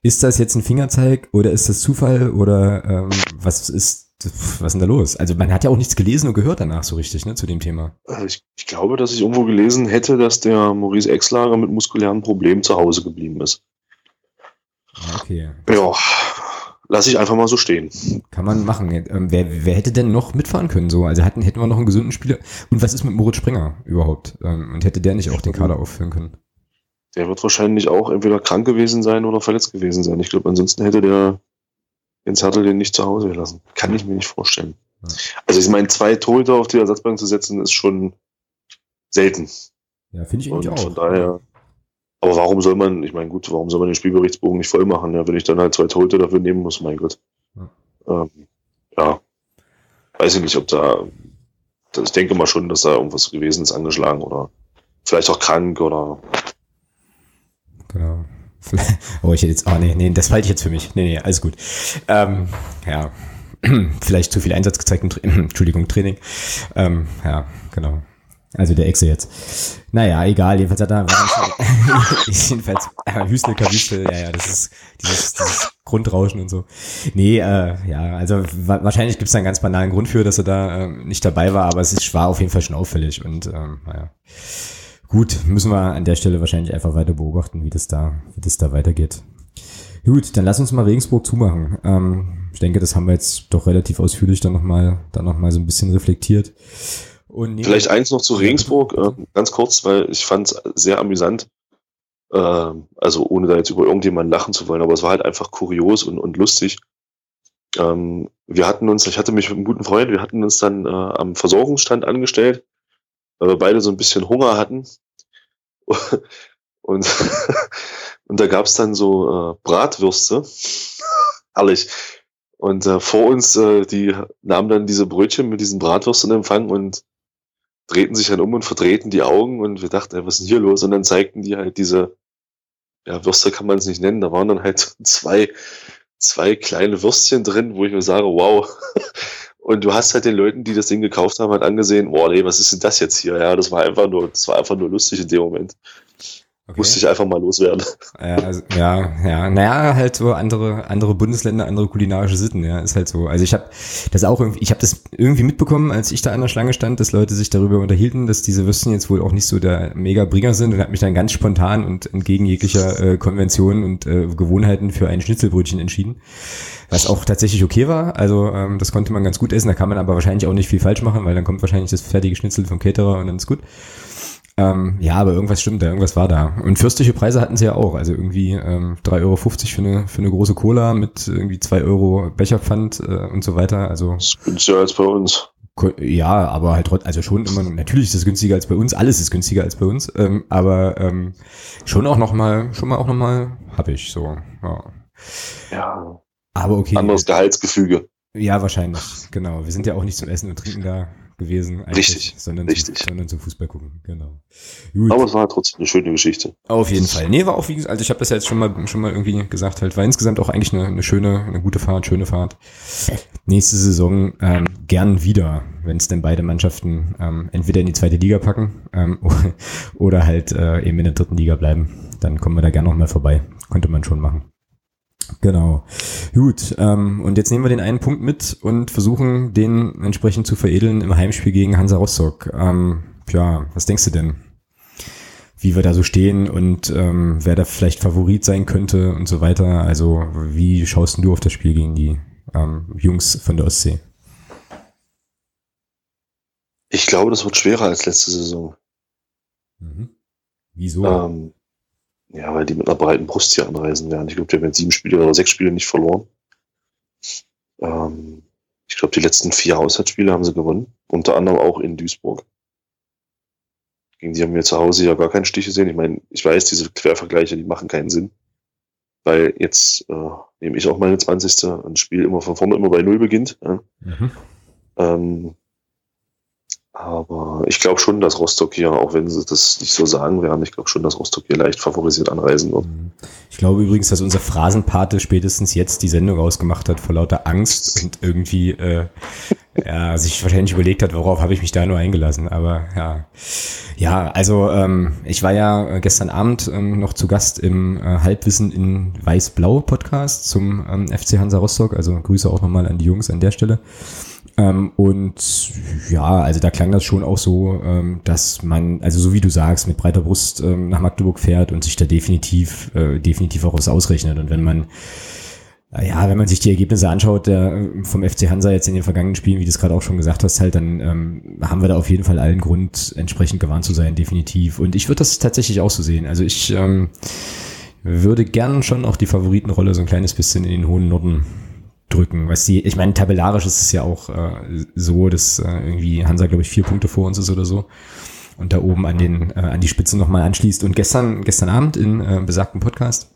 Ist das jetzt ein Fingerzeig oder ist das Zufall oder ähm, was ist was ist denn da los? Also man hat ja auch nichts gelesen und gehört danach so richtig, ne, zu dem Thema. Also ich, ich glaube, dass ich irgendwo gelesen hätte, dass der Maurice Exlager mit muskulären Problemen zu Hause geblieben ist. Okay. Ja, lasse ich einfach mal so stehen. Kann man machen. Ähm, wer, wer hätte denn noch mitfahren können so? Also hatten, hätten wir noch einen gesunden Spieler. Und was ist mit Moritz Springer überhaupt? Ähm, und hätte der nicht auch den Kader auffüllen können? Der wird wahrscheinlich auch entweder krank gewesen sein oder verletzt gewesen sein. Ich glaube, ansonsten hätte der Jens Hertel den nicht zu Hause gelassen. Kann ich mir nicht vorstellen. Also ich meine, zwei Torhüter auf die Ersatzbank zu setzen, ist schon selten. Ja, finde ich irgendwie auch. Von daher, aber warum soll man, ich meine, gut, warum soll man den Spielberichtsbogen nicht voll machen, ja, wenn ich dann halt zwei Torhüter dafür nehmen muss, mein Gott. Ja. Ähm, ja. Weiß ich nicht, ob da, ich denke mal schon, dass da irgendwas gewesen ist, angeschlagen oder vielleicht auch krank oder Genau. Oh, ich hätte jetzt, oh nee, nee, das halte ich jetzt für mich. Nee, nee, alles gut. Ähm, ja, vielleicht zu viel Einsatz gezeigt im Tra Entschuldigung, Training. Ähm, ja, genau. Also der Exe jetzt. Naja, egal, jedenfalls hat er jedenfalls äh, Hüstel, Wüstel, ja, ja, das ist dieses, dieses Grundrauschen und so. Nee, äh, ja, also wa wahrscheinlich gibt es da einen ganz banalen Grund für, dass er da äh, nicht dabei war, aber es ist, war auf jeden Fall schon auffällig und ähm, naja. Gut, müssen wir an der Stelle wahrscheinlich einfach weiter beobachten, wie das da, wie das da weitergeht. Gut, dann lass uns mal Regensburg zumachen. Ähm, ich denke, das haben wir jetzt doch relativ ausführlich dann nochmal, dann noch mal so ein bisschen reflektiert. Und Vielleicht eins noch zu Regensburg, äh, ganz kurz, weil ich fand es sehr amüsant. Äh, also ohne da jetzt über irgendjemanden lachen zu wollen, aber es war halt einfach kurios und, und lustig. Ähm, wir hatten uns, ich hatte mich mit einem guten Freund, wir hatten uns dann äh, am Versorgungsstand angestellt, weil wir beide so ein bisschen Hunger hatten und, und da gab's dann so äh, Bratwürste. Herrlich. Und äh, vor uns, äh, die nahmen dann diese Brötchen mit diesen Bratwürsten in Empfang und drehten sich dann um und verdrehten die Augen und wir dachten, ey, was ist denn hier los? Und dann zeigten die halt diese, ja, Würste kann man es nicht nennen, da waren dann halt zwei, zwei kleine Würstchen drin, wo ich mir sage, wow, und du hast halt den Leuten, die das Ding gekauft haben, halt angesehen, boah, nee, was ist denn das jetzt hier? Ja, das war einfach nur, das war einfach nur lustig in dem Moment. Okay. Musste ich einfach mal loswerden. Ja, also, ja, ja, naja, halt so andere, andere Bundesländer, andere kulinarische Sitten, ja, ist halt so. Also ich habe das auch irgendwie, ich habe das irgendwie mitbekommen, als ich da an der Schlange stand, dass Leute sich darüber unterhielten, dass diese Würstchen jetzt wohl auch nicht so der Mega-Bringer sind und habe mich dann ganz spontan und entgegen jeglicher äh, Konvention und äh, Gewohnheiten für ein Schnitzelbrötchen entschieden. Was auch tatsächlich okay war. Also ähm, das konnte man ganz gut essen, da kann man aber wahrscheinlich auch nicht viel falsch machen, weil dann kommt wahrscheinlich das fertige Schnitzel vom Caterer und dann ist gut. Ähm, ja, aber irgendwas stimmt da, irgendwas war da. Und fürstliche Preise hatten sie ja auch. Also irgendwie ähm, 3,50 Euro für eine, für eine große Cola mit irgendwie 2 Euro Becherpfand äh, und so weiter. Also das ist günstiger als bei uns. Ja, aber halt trotzdem, also schon immer, natürlich ist es günstiger als bei uns, alles ist günstiger als bei uns, ähm, aber ähm, schon auch nochmal, schon mal auch nochmal, habe ich so, ja. Ja. Aber okay. Anderes Gehaltsgefüge. Ja, wahrscheinlich, genau. Wir sind ja auch nicht zum Essen und Trinken da gewesen. Richtig. Sondern, richtig. Zum, sondern zum Fußball gucken, genau. Gut. Aber es war trotzdem eine schöne Geschichte. Auf jeden Fall. Nee, war auch wie gesagt, also ich habe das ja jetzt schon mal schon mal irgendwie gesagt, halt war insgesamt auch eigentlich eine, eine schöne, eine gute Fahrt, schöne Fahrt. Nächste Saison ähm, gern wieder, wenn es denn beide Mannschaften ähm, entweder in die zweite Liga packen ähm, oder halt äh, eben in der dritten Liga bleiben. Dann kommen wir da gern noch mal vorbei. Könnte man schon machen. Genau. Gut, ähm, und jetzt nehmen wir den einen Punkt mit und versuchen, den entsprechend zu veredeln im Heimspiel gegen Hansa Rostock. Ähm, ja, was denkst du denn? Wie wir da so stehen und ähm, wer da vielleicht Favorit sein könnte und so weiter. Also, wie schaust du auf das Spiel gegen die ähm, Jungs von der Ostsee? Ich glaube, das wird schwerer als letzte Saison. Mhm. Wieso? Ähm, ja, weil die mit einer breiten Brust hier anreisen werden. Ich glaube, die haben jetzt sieben Spiele oder sechs Spiele nicht verloren. Ähm, ich glaube, die letzten vier Haushaltsspiele haben sie gewonnen. Unter anderem auch in Duisburg. Gegen die haben wir zu Hause ja gar keinen Stich gesehen. Ich meine, ich weiß, diese Quervergleiche, die machen keinen Sinn. Weil jetzt äh, nehme ich auch meine 20. ein Spiel immer von vorne immer bei Null beginnt. Ja. Mhm. Ähm, aber ich glaube schon, dass Rostock hier, auch wenn sie das nicht so sagen werden, ich glaube schon, dass Rostock hier leicht favorisiert anreisen wird. Mhm. Ich glaube übrigens, dass unser Phrasenpate spätestens jetzt die Sendung ausgemacht hat vor lauter Angst und irgendwie äh, ja, sich wahrscheinlich überlegt hat, worauf habe ich mich da nur eingelassen. Aber ja, ja, also ähm, ich war ja gestern Abend ähm, noch zu Gast im äh, Halbwissen in Weiß-Blau Podcast zum ähm, FC Hansa Rostock. Also Grüße auch nochmal an die Jungs an der Stelle. Ähm, und ja, also da klang das schon auch so, ähm, dass man, also so wie du sagst, mit breiter Brust ähm, nach Magdeburg fährt und sich da definitiv, äh, definitiv auch was ausrechnet. Und wenn man, äh, ja, wenn man sich die Ergebnisse anschaut der, vom FC Hansa jetzt in den vergangenen Spielen, wie du es gerade auch schon gesagt hast, halt, dann ähm, haben wir da auf jeden Fall allen Grund, entsprechend gewarnt zu sein, definitiv. Und ich würde das tatsächlich auch so sehen. Also ich ähm, würde gern schon auch die Favoritenrolle so ein kleines bisschen in den hohen Norden drücken. Was die, ich meine, tabellarisch ist es ja auch äh, so, dass äh, irgendwie Hansa, glaube ich, vier Punkte vor uns ist oder so. Und da oben an den, äh, an die Spitze nochmal anschließt. Und gestern, gestern Abend in äh, besagten Podcast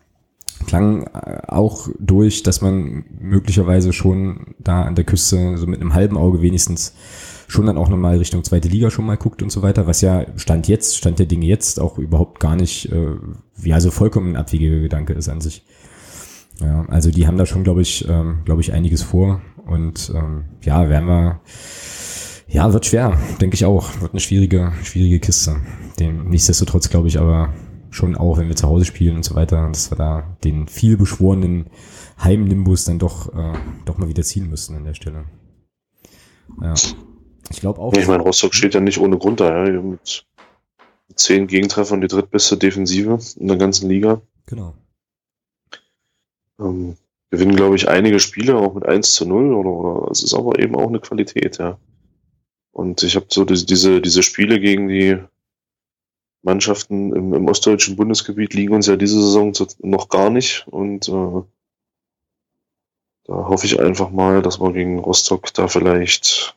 klang äh, auch durch, dass man möglicherweise schon da an der Küste so mit einem halben Auge wenigstens schon dann auch nochmal Richtung zweite Liga schon mal guckt und so weiter, was ja Stand jetzt, Stand der Dinge jetzt auch überhaupt gar nicht, äh, ja, so vollkommen ein abwegiger Gedanke ist an sich. Ja, also die haben da schon, glaube ich, ähm, glaube ich, einiges vor. Und ähm, ja, werden wir, ja, wird schwer, denke ich auch. Wird eine schwierige, schwierige Kiste. Dem, nichtsdestotrotz glaube ich aber schon auch, wenn wir zu Hause spielen und so weiter, dass wir da den viel beschworenen Heimnimbus dann doch, äh, doch mal wieder ziehen müssen an der Stelle. Ja. Ich glaube auch. Ich meine, Rostock steht ja nicht ohne Grund da, ja. Mit zehn Gegentreffern die drittbeste Defensive in der ganzen Liga. Genau. Ähm, gewinnen, glaube ich, einige Spiele auch mit 1 zu 0 oder, oder es ist aber eben auch eine Qualität, ja. Und ich habe so diese, diese Spiele gegen die Mannschaften im, im, ostdeutschen Bundesgebiet liegen uns ja diese Saison noch gar nicht. Und äh, da hoffe ich einfach mal, dass wir gegen Rostock da vielleicht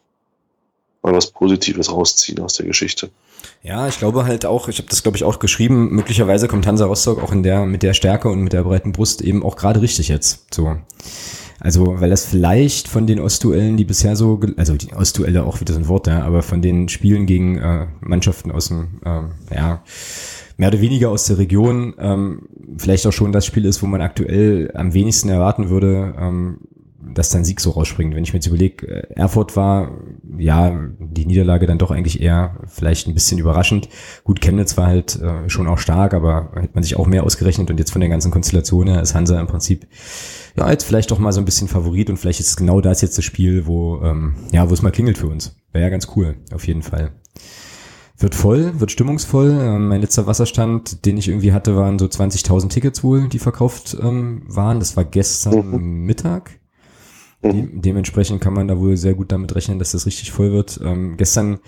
mal was Positives rausziehen aus der Geschichte. Ja, ich glaube halt auch, ich habe das glaube ich auch geschrieben, möglicherweise kommt Hansa Rostock auch in der mit der Stärke und mit der breiten Brust eben auch gerade richtig jetzt. So. Also, weil das vielleicht von den Ostduellen, die bisher so, also die Ostduelle auch wieder so ein Wort, ja, aber von den Spielen gegen äh, Mannschaften aus dem, äh, ja, mehr oder weniger aus der Region, ähm, vielleicht auch schon das Spiel ist, wo man aktuell am wenigsten erwarten würde, ähm, dass dein Sieg so rausspringt. Wenn ich mir jetzt überlege, äh, Erfurt war, ja, die Niederlage dann doch eigentlich eher vielleicht ein bisschen überraschend. Gut, Chemnitz war halt äh, schon auch stark, aber hätte man sich auch mehr ausgerechnet und jetzt von der ganzen Konstellation her ist Hansa im Prinzip ja jetzt vielleicht doch mal so ein bisschen Favorit und vielleicht ist es genau das jetzt das Spiel, wo ähm, ja, wo es mal klingelt für uns. Wäre ja ganz cool, auf jeden Fall. Wird voll, wird stimmungsvoll. Ähm, mein letzter Wasserstand, den ich irgendwie hatte, waren so 20.000 Tickets wohl, die verkauft ähm, waren. Das war gestern mhm. Mittag. Mhm. dementsprechend kann man da wohl sehr gut damit rechnen, dass das richtig voll wird. Ähm, gestern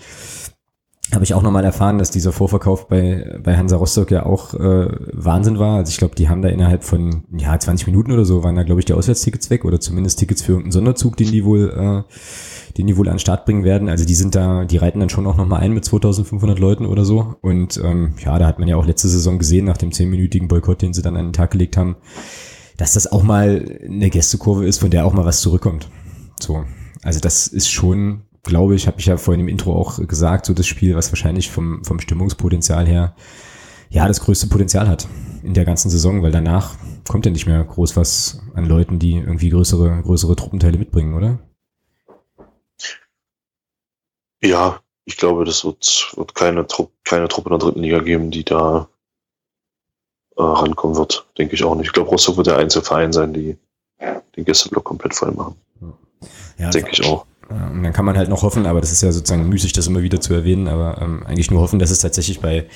habe ich auch nochmal erfahren, dass dieser Vorverkauf bei, bei Hansa Rostock ja auch äh, Wahnsinn war. Also ich glaube, die haben da innerhalb von ja 20 Minuten oder so waren da, glaube ich, die Auswärtstickets weg oder zumindest Tickets für irgendeinen Sonderzug, den die wohl, äh, den die wohl an den Start bringen werden. Also die sind da, die reiten dann schon auch nochmal ein mit 2500 Leuten oder so. Und ähm, ja, da hat man ja auch letzte Saison gesehen, nach dem 10-minütigen Boykott, den sie dann an den Tag gelegt haben, dass das auch mal eine Gästekurve ist, von der auch mal was zurückkommt. So. Also das ist schon glaube ich, habe ich ja vorhin im Intro auch gesagt, so das Spiel, was wahrscheinlich vom, vom Stimmungspotenzial her ja das größte Potenzial hat in der ganzen Saison, weil danach kommt ja nicht mehr groß was an Leuten, die irgendwie größere, größere Truppenteile mitbringen, oder? Ja, ich glaube, das wird, wird keine, Trupp, keine Truppe in der dritten Liga geben, die da äh, rankommen wird. Denke ich auch nicht. Ich glaube, Rostock wird der einzige Verein sein, die den Gästeblock komplett voll machen. Ja, Denke ich auch. Und dann kann man halt noch hoffen, aber das ist ja sozusagen müßig, das immer wieder zu erwähnen, aber ähm, eigentlich nur hoffen, dass es tatsächlich bei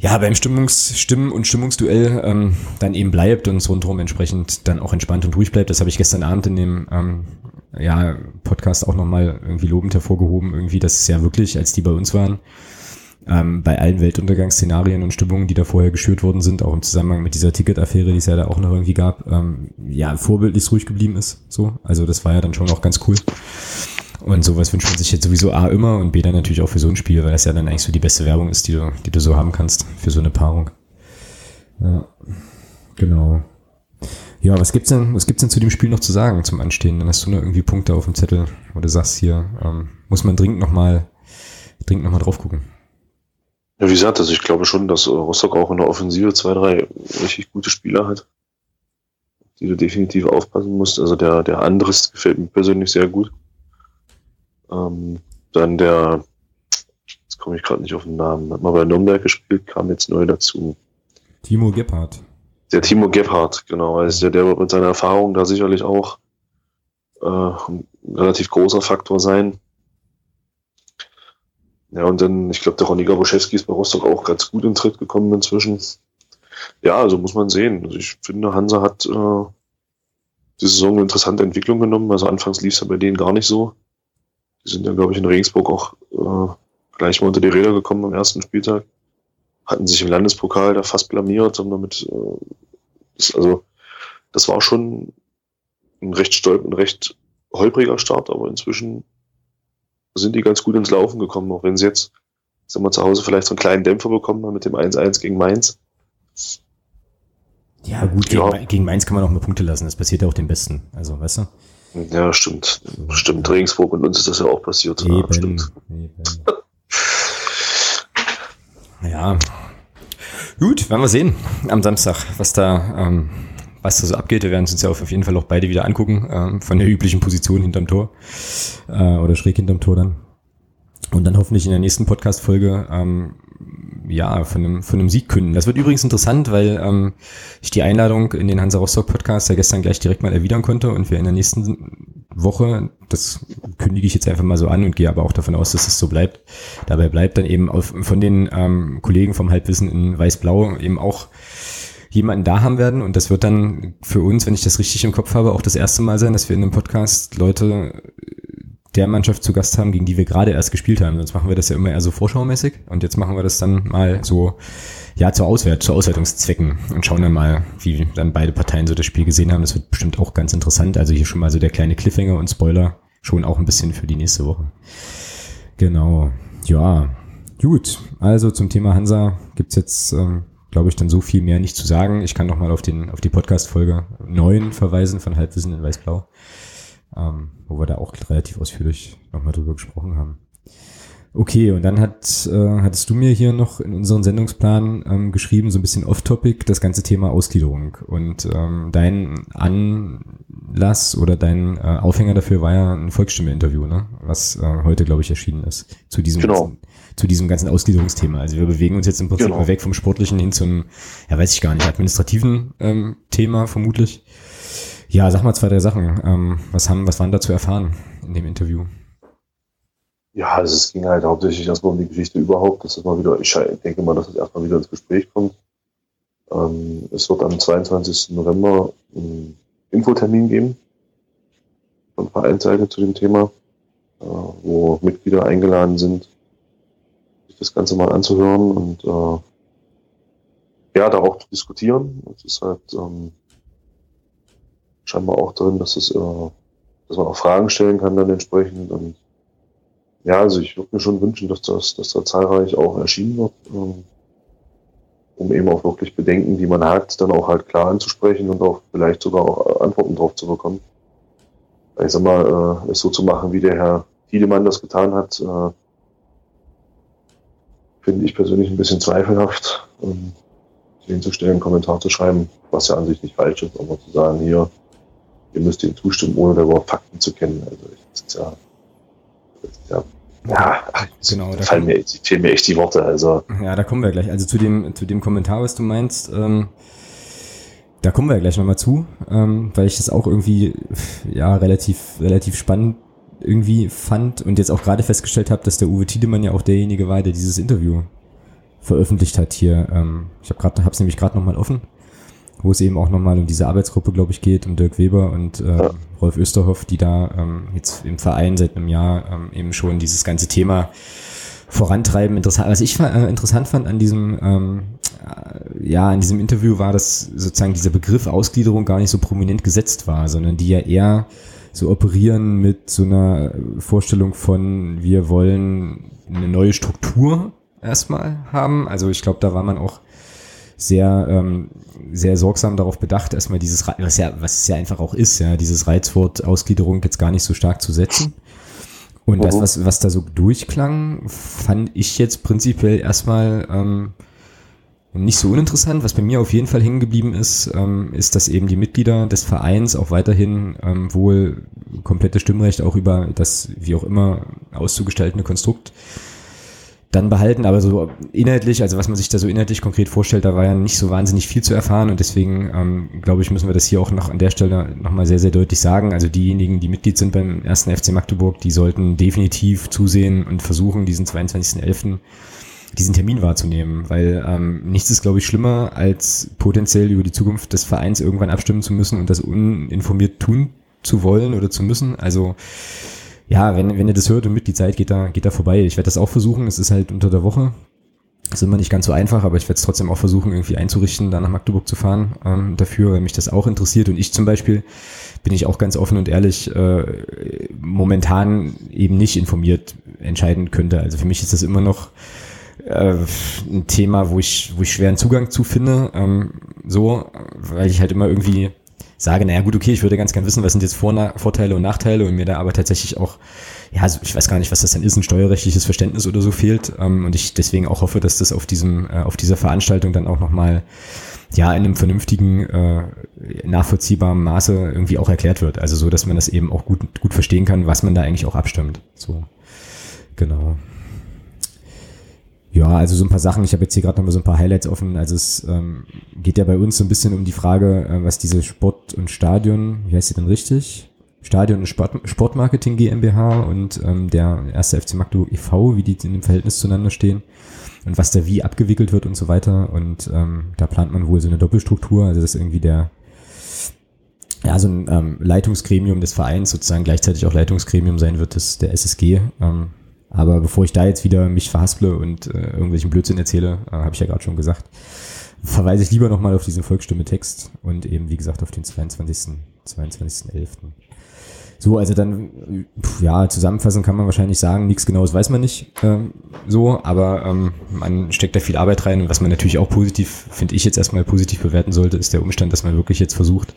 ja, beim Stimmungs Stimmen- und Stimmungsduell ähm, dann eben bleibt und es rundherum entsprechend dann auch entspannt und ruhig bleibt. Das habe ich gestern Abend in dem ähm, ja, Podcast auch nochmal irgendwie lobend hervorgehoben, irgendwie, dass es ja wirklich, als die bei uns waren, ähm, bei allen Weltuntergangsszenarien und Stimmungen, die da vorher geschürt worden sind, auch im Zusammenhang mit dieser Ticketaffäre, die es ja da auch noch irgendwie gab, ähm, ja, vorbildlich ruhig geblieben ist. So, also das war ja dann schon auch ganz cool. Und sowas wünscht man sich jetzt sowieso A immer und B dann natürlich auch für so ein Spiel, weil das ja dann eigentlich so die beste Werbung ist, die du, die du so haben kannst für so eine Paarung. Ja, genau. Ja, was gibt's denn, was gibt's denn zu dem Spiel noch zu sagen zum Anstehen? Dann hast du noch irgendwie Punkte auf dem Zettel, wo du sagst, hier ähm, muss man dringend nochmal dringend noch mal drauf gucken. Ja, wie gesagt, also ich glaube schon, dass äh, Rostock auch in der Offensive zwei, drei richtig gute Spieler hat, die du definitiv aufpassen musst. Also der, der Andres gefällt mir persönlich sehr gut. Ähm, dann der, jetzt komme ich gerade nicht auf den Namen, hat mal bei Nürnberg gespielt, kam jetzt neu dazu. Timo Gebhardt. Der Timo Gebhardt, genau. Also der, der wird mit seiner Erfahrung da sicherlich auch äh, ein relativ großer Faktor sein. Ja, und dann, ich glaube, der Ronny Gaboschewski ist bei Rostock auch ganz gut in Tritt gekommen inzwischen. Ja, also muss man sehen. Also ich finde, Hansa hat äh, die Saison eine interessante Entwicklung genommen. Also anfangs lief es ja bei denen gar nicht so. Die sind ja, glaube ich, in Regensburg auch äh, gleich mal unter die Räder gekommen am ersten Spieltag. Hatten sich im Landespokal da fast blamiert und damit, äh, das, also das war schon ein recht stolp, ein recht holpriger Start, aber inzwischen sind die ganz gut ins Laufen gekommen, auch wenn sie jetzt, sagen wir, zu Hause vielleicht so einen kleinen Dämpfer bekommen haben mit dem 1-1 gegen Mainz. Ja, gut, gegen, ja. gegen Mainz kann man auch mal Punkte lassen. Das passiert ja auch dem Besten. Also, weißt du? Ja, stimmt. Stimmt. Regensburg und uns ist das ja auch passiert. Eben, ja, stimmt. Eben. ja. Gut, werden wir sehen am Samstag, was da, ähm, was da so abgeht. Wir werden uns ja auf jeden Fall auch beide wieder angucken, ähm, von der üblichen Position hinterm Tor äh, oder schräg hinterm Tor dann. Und dann hoffentlich in der nächsten Podcast-Folge ähm, ja, von einem, von einem Sieg künden. Das wird übrigens interessant, weil ähm, ich die Einladung in den Hansa Rostock Podcast ja gestern gleich direkt mal erwidern konnte und wir in der nächsten Woche, das kündige ich jetzt einfach mal so an und gehe aber auch davon aus, dass es so bleibt, dabei bleibt dann eben auf, von den ähm, Kollegen vom Halbwissen in Weiß-Blau eben auch jemanden da haben werden und das wird dann für uns, wenn ich das richtig im Kopf habe, auch das erste Mal sein, dass wir in einem Podcast Leute der Mannschaft zu Gast haben, gegen die wir gerade erst gespielt haben. Sonst machen wir das ja immer eher so vorschaumäßig und jetzt machen wir das dann mal so, ja, zur Auswert, zu Auswertungszwecken und schauen dann mal, wie dann beide Parteien so das Spiel gesehen haben. Das wird bestimmt auch ganz interessant. Also hier schon mal so der kleine Cliffhanger und Spoiler schon auch ein bisschen für die nächste Woche. Genau. Ja, gut. Also zum Thema Hansa gibt's jetzt, ähm, glaube ich, dann so viel mehr nicht zu sagen. Ich kann noch mal auf, den, auf die Podcast-Folge 9 verweisen von Halbwissen in Weißblau ähm, wo wir da auch relativ ausführlich nochmal drüber gesprochen haben. Okay, und dann hat, äh, hattest du mir hier noch in unseren Sendungsplan ähm, geschrieben, so ein bisschen off-topic, das ganze Thema Ausgliederung. Und ähm, dein Anlass oder dein äh, Aufhänger dafür war ja ein Volksstimme-Interview, ne? was äh, heute, glaube ich, erschienen ist, zu diesem, genau. ganzen, zu diesem ganzen Ausgliederungsthema. Also wir bewegen uns jetzt im Prinzip genau. weg vom Sportlichen hin zum, ja weiß ich gar nicht, administrativen ähm, Thema vermutlich. Ja, sag mal zwei, drei Sachen. Ähm, was, haben, was waren da zu erfahren in dem Interview? Ja, also es ging halt hauptsächlich erstmal um die Geschichte überhaupt, dass es mal wieder, ich denke mal, dass es erstmal wieder ins Gespräch kommt. Ähm, es wird am 22. November einen Infotermin geben von Vereinsseite zu dem Thema, äh, wo Mitglieder eingeladen sind, das Ganze mal anzuhören und äh, ja, da auch zu diskutieren. Es ist halt ähm, scheinbar auch drin, dass es, äh, dass man auch Fragen stellen kann dann entsprechend. Und ja, also ich würde mir schon wünschen, dass das, dass da zahlreich auch erschienen wird, ähm, um eben auch wirklich Bedenken, die man hat, dann auch halt klar anzusprechen und auch vielleicht sogar auch Antworten drauf zu bekommen. Ich sag mal, äh, es so zu machen, wie der Herr Tiedemann das getan hat, äh, finde ich persönlich ein bisschen zweifelhaft. Ähm, hinzustellen, einen Kommentar zu schreiben, was ja an sich nicht falsch ist, aber zu sagen, hier, ihr müsst ihm zustimmen, ohne darüber Fakten zu kennen. Also das ist ja, das ist ja ja, genau, da fallen mir, fehlen mir echt die Worte. Also. Ja, da kommen wir gleich. Also zu dem, zu dem Kommentar, was du meinst, ähm, da kommen wir ja gleich nochmal zu, ähm, weil ich das auch irgendwie ja relativ, relativ spannend irgendwie fand und jetzt auch gerade festgestellt habe, dass der Uwe Tiedemann ja auch derjenige war, der dieses Interview veröffentlicht hat hier. Ähm, ich habe es nämlich gerade nochmal offen, wo es eben auch nochmal um diese Arbeitsgruppe, glaube ich, geht, um Dirk Weber und äh, ja. Rolf Österhoff, die da ähm, jetzt im Verein seit einem Jahr ähm, eben schon dieses ganze Thema vorantreiben. Interessant, was ich äh, interessant fand an diesem, ähm, äh, ja, an diesem Interview war, dass sozusagen dieser Begriff Ausgliederung gar nicht so prominent gesetzt war, sondern die ja eher so operieren mit so einer Vorstellung von, wir wollen eine neue Struktur erstmal haben. Also ich glaube, da war man auch sehr, ähm, sehr sorgsam darauf bedacht, erstmal dieses, was ja, was es ja einfach auch ist, ja, dieses Reizwort Ausgliederung jetzt gar nicht so stark zu setzen. Und das, was, was da so durchklang, fand ich jetzt prinzipiell erstmal ähm, nicht so uninteressant. Was bei mir auf jeden Fall hängen geblieben ist, ähm, ist, dass eben die Mitglieder des Vereins auch weiterhin ähm, wohl komplette Stimmrecht auch über das, wie auch immer, auszugestaltende Konstrukt dann behalten, aber so inhaltlich, also was man sich da so inhaltlich konkret vorstellt, da war ja nicht so wahnsinnig viel zu erfahren und deswegen ähm, glaube ich, müssen wir das hier auch noch an der Stelle nochmal sehr, sehr deutlich sagen. Also diejenigen, die Mitglied sind beim ersten FC Magdeburg, die sollten definitiv zusehen und versuchen, diesen 22.11 diesen Termin wahrzunehmen, weil ähm, nichts ist, glaube ich, schlimmer, als potenziell über die Zukunft des Vereins irgendwann abstimmen zu müssen und das uninformiert tun zu wollen oder zu müssen. Also ja, wenn, wenn ihr das hört und mit die Zeit geht da, geht da vorbei. Ich werde das auch versuchen. Es ist halt unter der Woche. Ist immer nicht ganz so einfach, aber ich werde es trotzdem auch versuchen, irgendwie einzurichten, da nach Magdeburg zu fahren ähm, dafür, weil mich das auch interessiert. Und ich zum Beispiel bin ich auch ganz offen und ehrlich äh, momentan eben nicht informiert entscheiden könnte. Also für mich ist das immer noch äh, ein Thema, wo ich, wo ich schweren Zugang zu finde. Ähm, so, weil ich halt immer irgendwie sage, naja gut, okay, ich würde ganz gern wissen, was sind jetzt Vor Vorteile und Nachteile und mir da aber tatsächlich auch, ja, also ich weiß gar nicht, was das dann ist, ein steuerrechtliches Verständnis oder so fehlt ähm, und ich deswegen auch hoffe, dass das auf diesem, äh, auf dieser Veranstaltung dann auch nochmal ja, in einem vernünftigen, äh, nachvollziehbaren Maße irgendwie auch erklärt wird. Also so, dass man das eben auch gut, gut verstehen kann, was man da eigentlich auch abstimmt. So, genau. Ja, also so ein paar Sachen. Ich habe jetzt hier gerade noch mal so ein paar Highlights offen. Also es ähm, geht ja bei uns so ein bisschen um die Frage, äh, was diese Sport- und Stadion, wie heißt sie denn richtig? Stadion und Sport, Sportmarketing GmbH und ähm, der erste FC Magdeburg e.V., wie die in dem Verhältnis zueinander stehen und was da wie abgewickelt wird und so weiter. Und ähm, da plant man wohl so eine Doppelstruktur, also dass irgendwie der ja, so ein ähm, Leitungsgremium des Vereins sozusagen gleichzeitig auch Leitungsgremium sein wird, das der SSG. Ähm, aber bevor ich da jetzt wieder mich verhasple und äh, irgendwelchen Blödsinn erzähle, äh, habe ich ja gerade schon gesagt, verweise ich lieber nochmal auf diesen Volksstimme-Text und eben, wie gesagt, auf den 22. 22.11. So, also dann, ja, zusammenfassend kann man wahrscheinlich sagen, nichts Genaues weiß man nicht ähm, so, aber ähm, man steckt da viel Arbeit rein und was man natürlich auch positiv, finde ich jetzt erstmal positiv bewerten sollte, ist der Umstand, dass man wirklich jetzt versucht,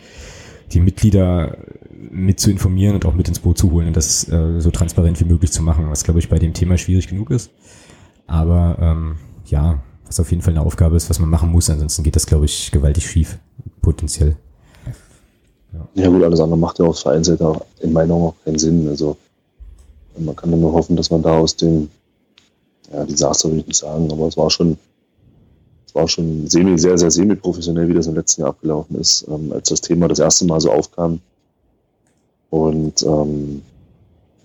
die Mitglieder mit zu informieren und auch mit ins Boot zu holen und das äh, so transparent wie möglich zu machen, was glaube ich bei dem Thema schwierig genug ist. Aber ähm, ja, was auf jeden Fall eine Aufgabe ist, was man machen muss, ansonsten geht das glaube ich gewaltig schief, potenziell. Ja. ja gut, alles andere macht ja aus Vereinsseite in Meinung auch keinen Sinn. Also man kann nur hoffen, dass man da aus dem ja, Desaster will ich nicht sagen, aber es war schon war schon semi, sehr, sehr semi-professionell, wie das im letzten Jahr abgelaufen ist, ähm, als das Thema das erste Mal so aufkam. Und ähm,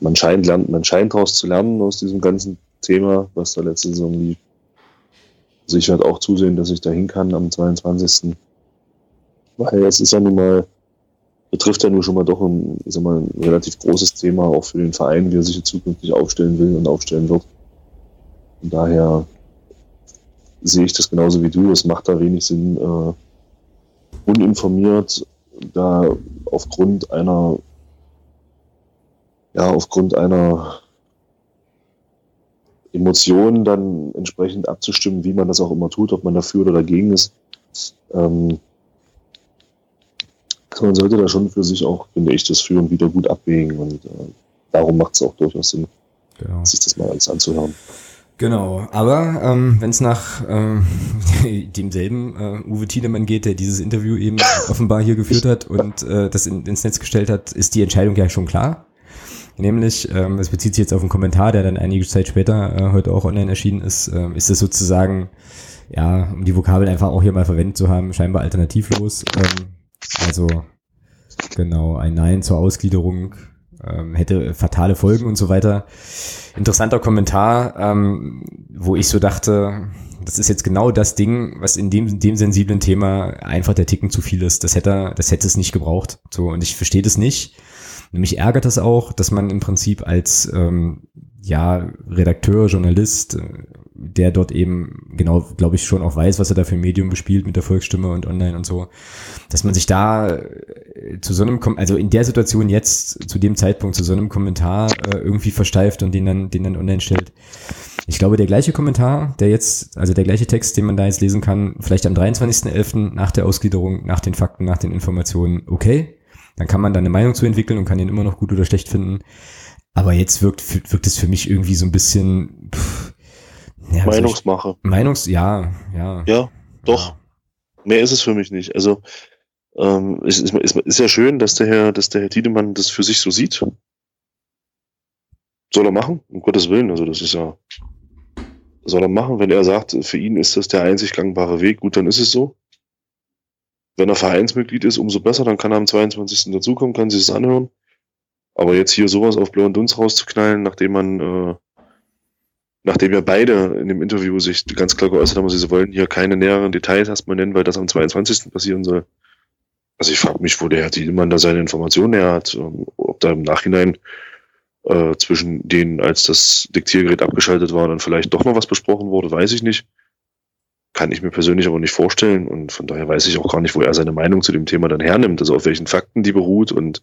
man scheint lernt, man scheint daraus zu lernen aus diesem ganzen Thema, was da letzte Saison lief. Also ich werde auch zusehen, dass ich da hin kann am 22. Weil es ist ja nun mal, betrifft ja nun schon mal doch ein, ich sag mal, ein relativ großes Thema, auch für den Verein, wie er sich zukünftig aufstellen will und aufstellen wird. Von daher sehe ich das genauso wie du. Es macht da wenig Sinn, äh, uninformiert da aufgrund einer, ja, aufgrund einer Emotion dann entsprechend abzustimmen, wie man das auch immer tut, ob man dafür oder dagegen ist. Ähm, man sollte da schon für sich auch, finde ich, das Für und Wider gut abwägen und äh, darum macht es auch durchaus Sinn, genau. sich das mal alles anzuhören. Genau, aber ähm, wenn es nach äh, demselben äh, Uwe Tiedemann geht, der dieses Interview eben offenbar hier geführt hat und äh, das in, ins Netz gestellt hat, ist die Entscheidung ja schon klar. Nämlich, ähm, es bezieht sich jetzt auf einen Kommentar, der dann einige Zeit später äh, heute auch online erschienen ist, äh, ist es sozusagen, ja, um die Vokabel einfach auch hier mal verwendet zu haben, scheinbar alternativlos. Ähm, also genau, ein Nein zur Ausgliederung ähm, hätte fatale Folgen und so weiter. Interessanter Kommentar, ähm, wo ich so dachte, das ist jetzt genau das Ding, was in dem, dem sensiblen Thema einfach der Ticken zu viel ist. Das hätte, das hätte es nicht gebraucht. So, und ich verstehe das nicht. Mich ärgert das auch, dass man im Prinzip als ähm, ja, Redakteur, Journalist, äh, der dort eben genau, glaube ich, schon auch weiß, was er da für ein Medium bespielt mit der Volksstimme und online und so, dass man sich da äh, zu so einem, also in der Situation jetzt, zu dem Zeitpunkt, zu so einem Kommentar äh, irgendwie versteift und den dann, den dann online stellt. Ich glaube, der gleiche Kommentar, der jetzt, also der gleiche Text, den man da jetzt lesen kann, vielleicht am 23.11. nach der Ausgliederung, nach den Fakten, nach den Informationen, okay, dann kann man da eine Meinung zu entwickeln und kann ihn immer noch gut oder schlecht finden. Aber jetzt wirkt, wirkt es für mich irgendwie so ein bisschen, pff, ja, Meinungsmache. Ich, Meinungs, ja, ja. Ja, doch. Ja. Mehr ist es für mich nicht. Also ähm, es ist, ist, ist ja schön, dass der Herr, dass der Herr Tiedemann das für sich so sieht. Soll er machen, um Gottes Willen. Also das ist ja, soll er machen, wenn er sagt, für ihn ist das der einzig gangbare Weg, gut, dann ist es so. Wenn er Vereinsmitglied ist, umso besser, dann kann er am 22. dazukommen, kann sich das anhören. Aber jetzt hier sowas auf blauen Dunst rauszuknallen, nachdem man äh, nachdem ja beide in dem Interview sich ganz klar geäußert haben, sie wollen hier keine näheren Details erstmal nennen, weil das am 22. passieren soll. Also ich frage mich, wo der Herr Tiedemann da seine Informationen her hat, ähm, ob da im Nachhinein äh, zwischen denen, als das Diktiergerät abgeschaltet war, dann vielleicht doch noch was besprochen wurde, weiß ich nicht. Kann ich mir persönlich aber nicht vorstellen und von daher weiß ich auch gar nicht, wo er seine Meinung zu dem Thema dann hernimmt, also auf welchen Fakten die beruht und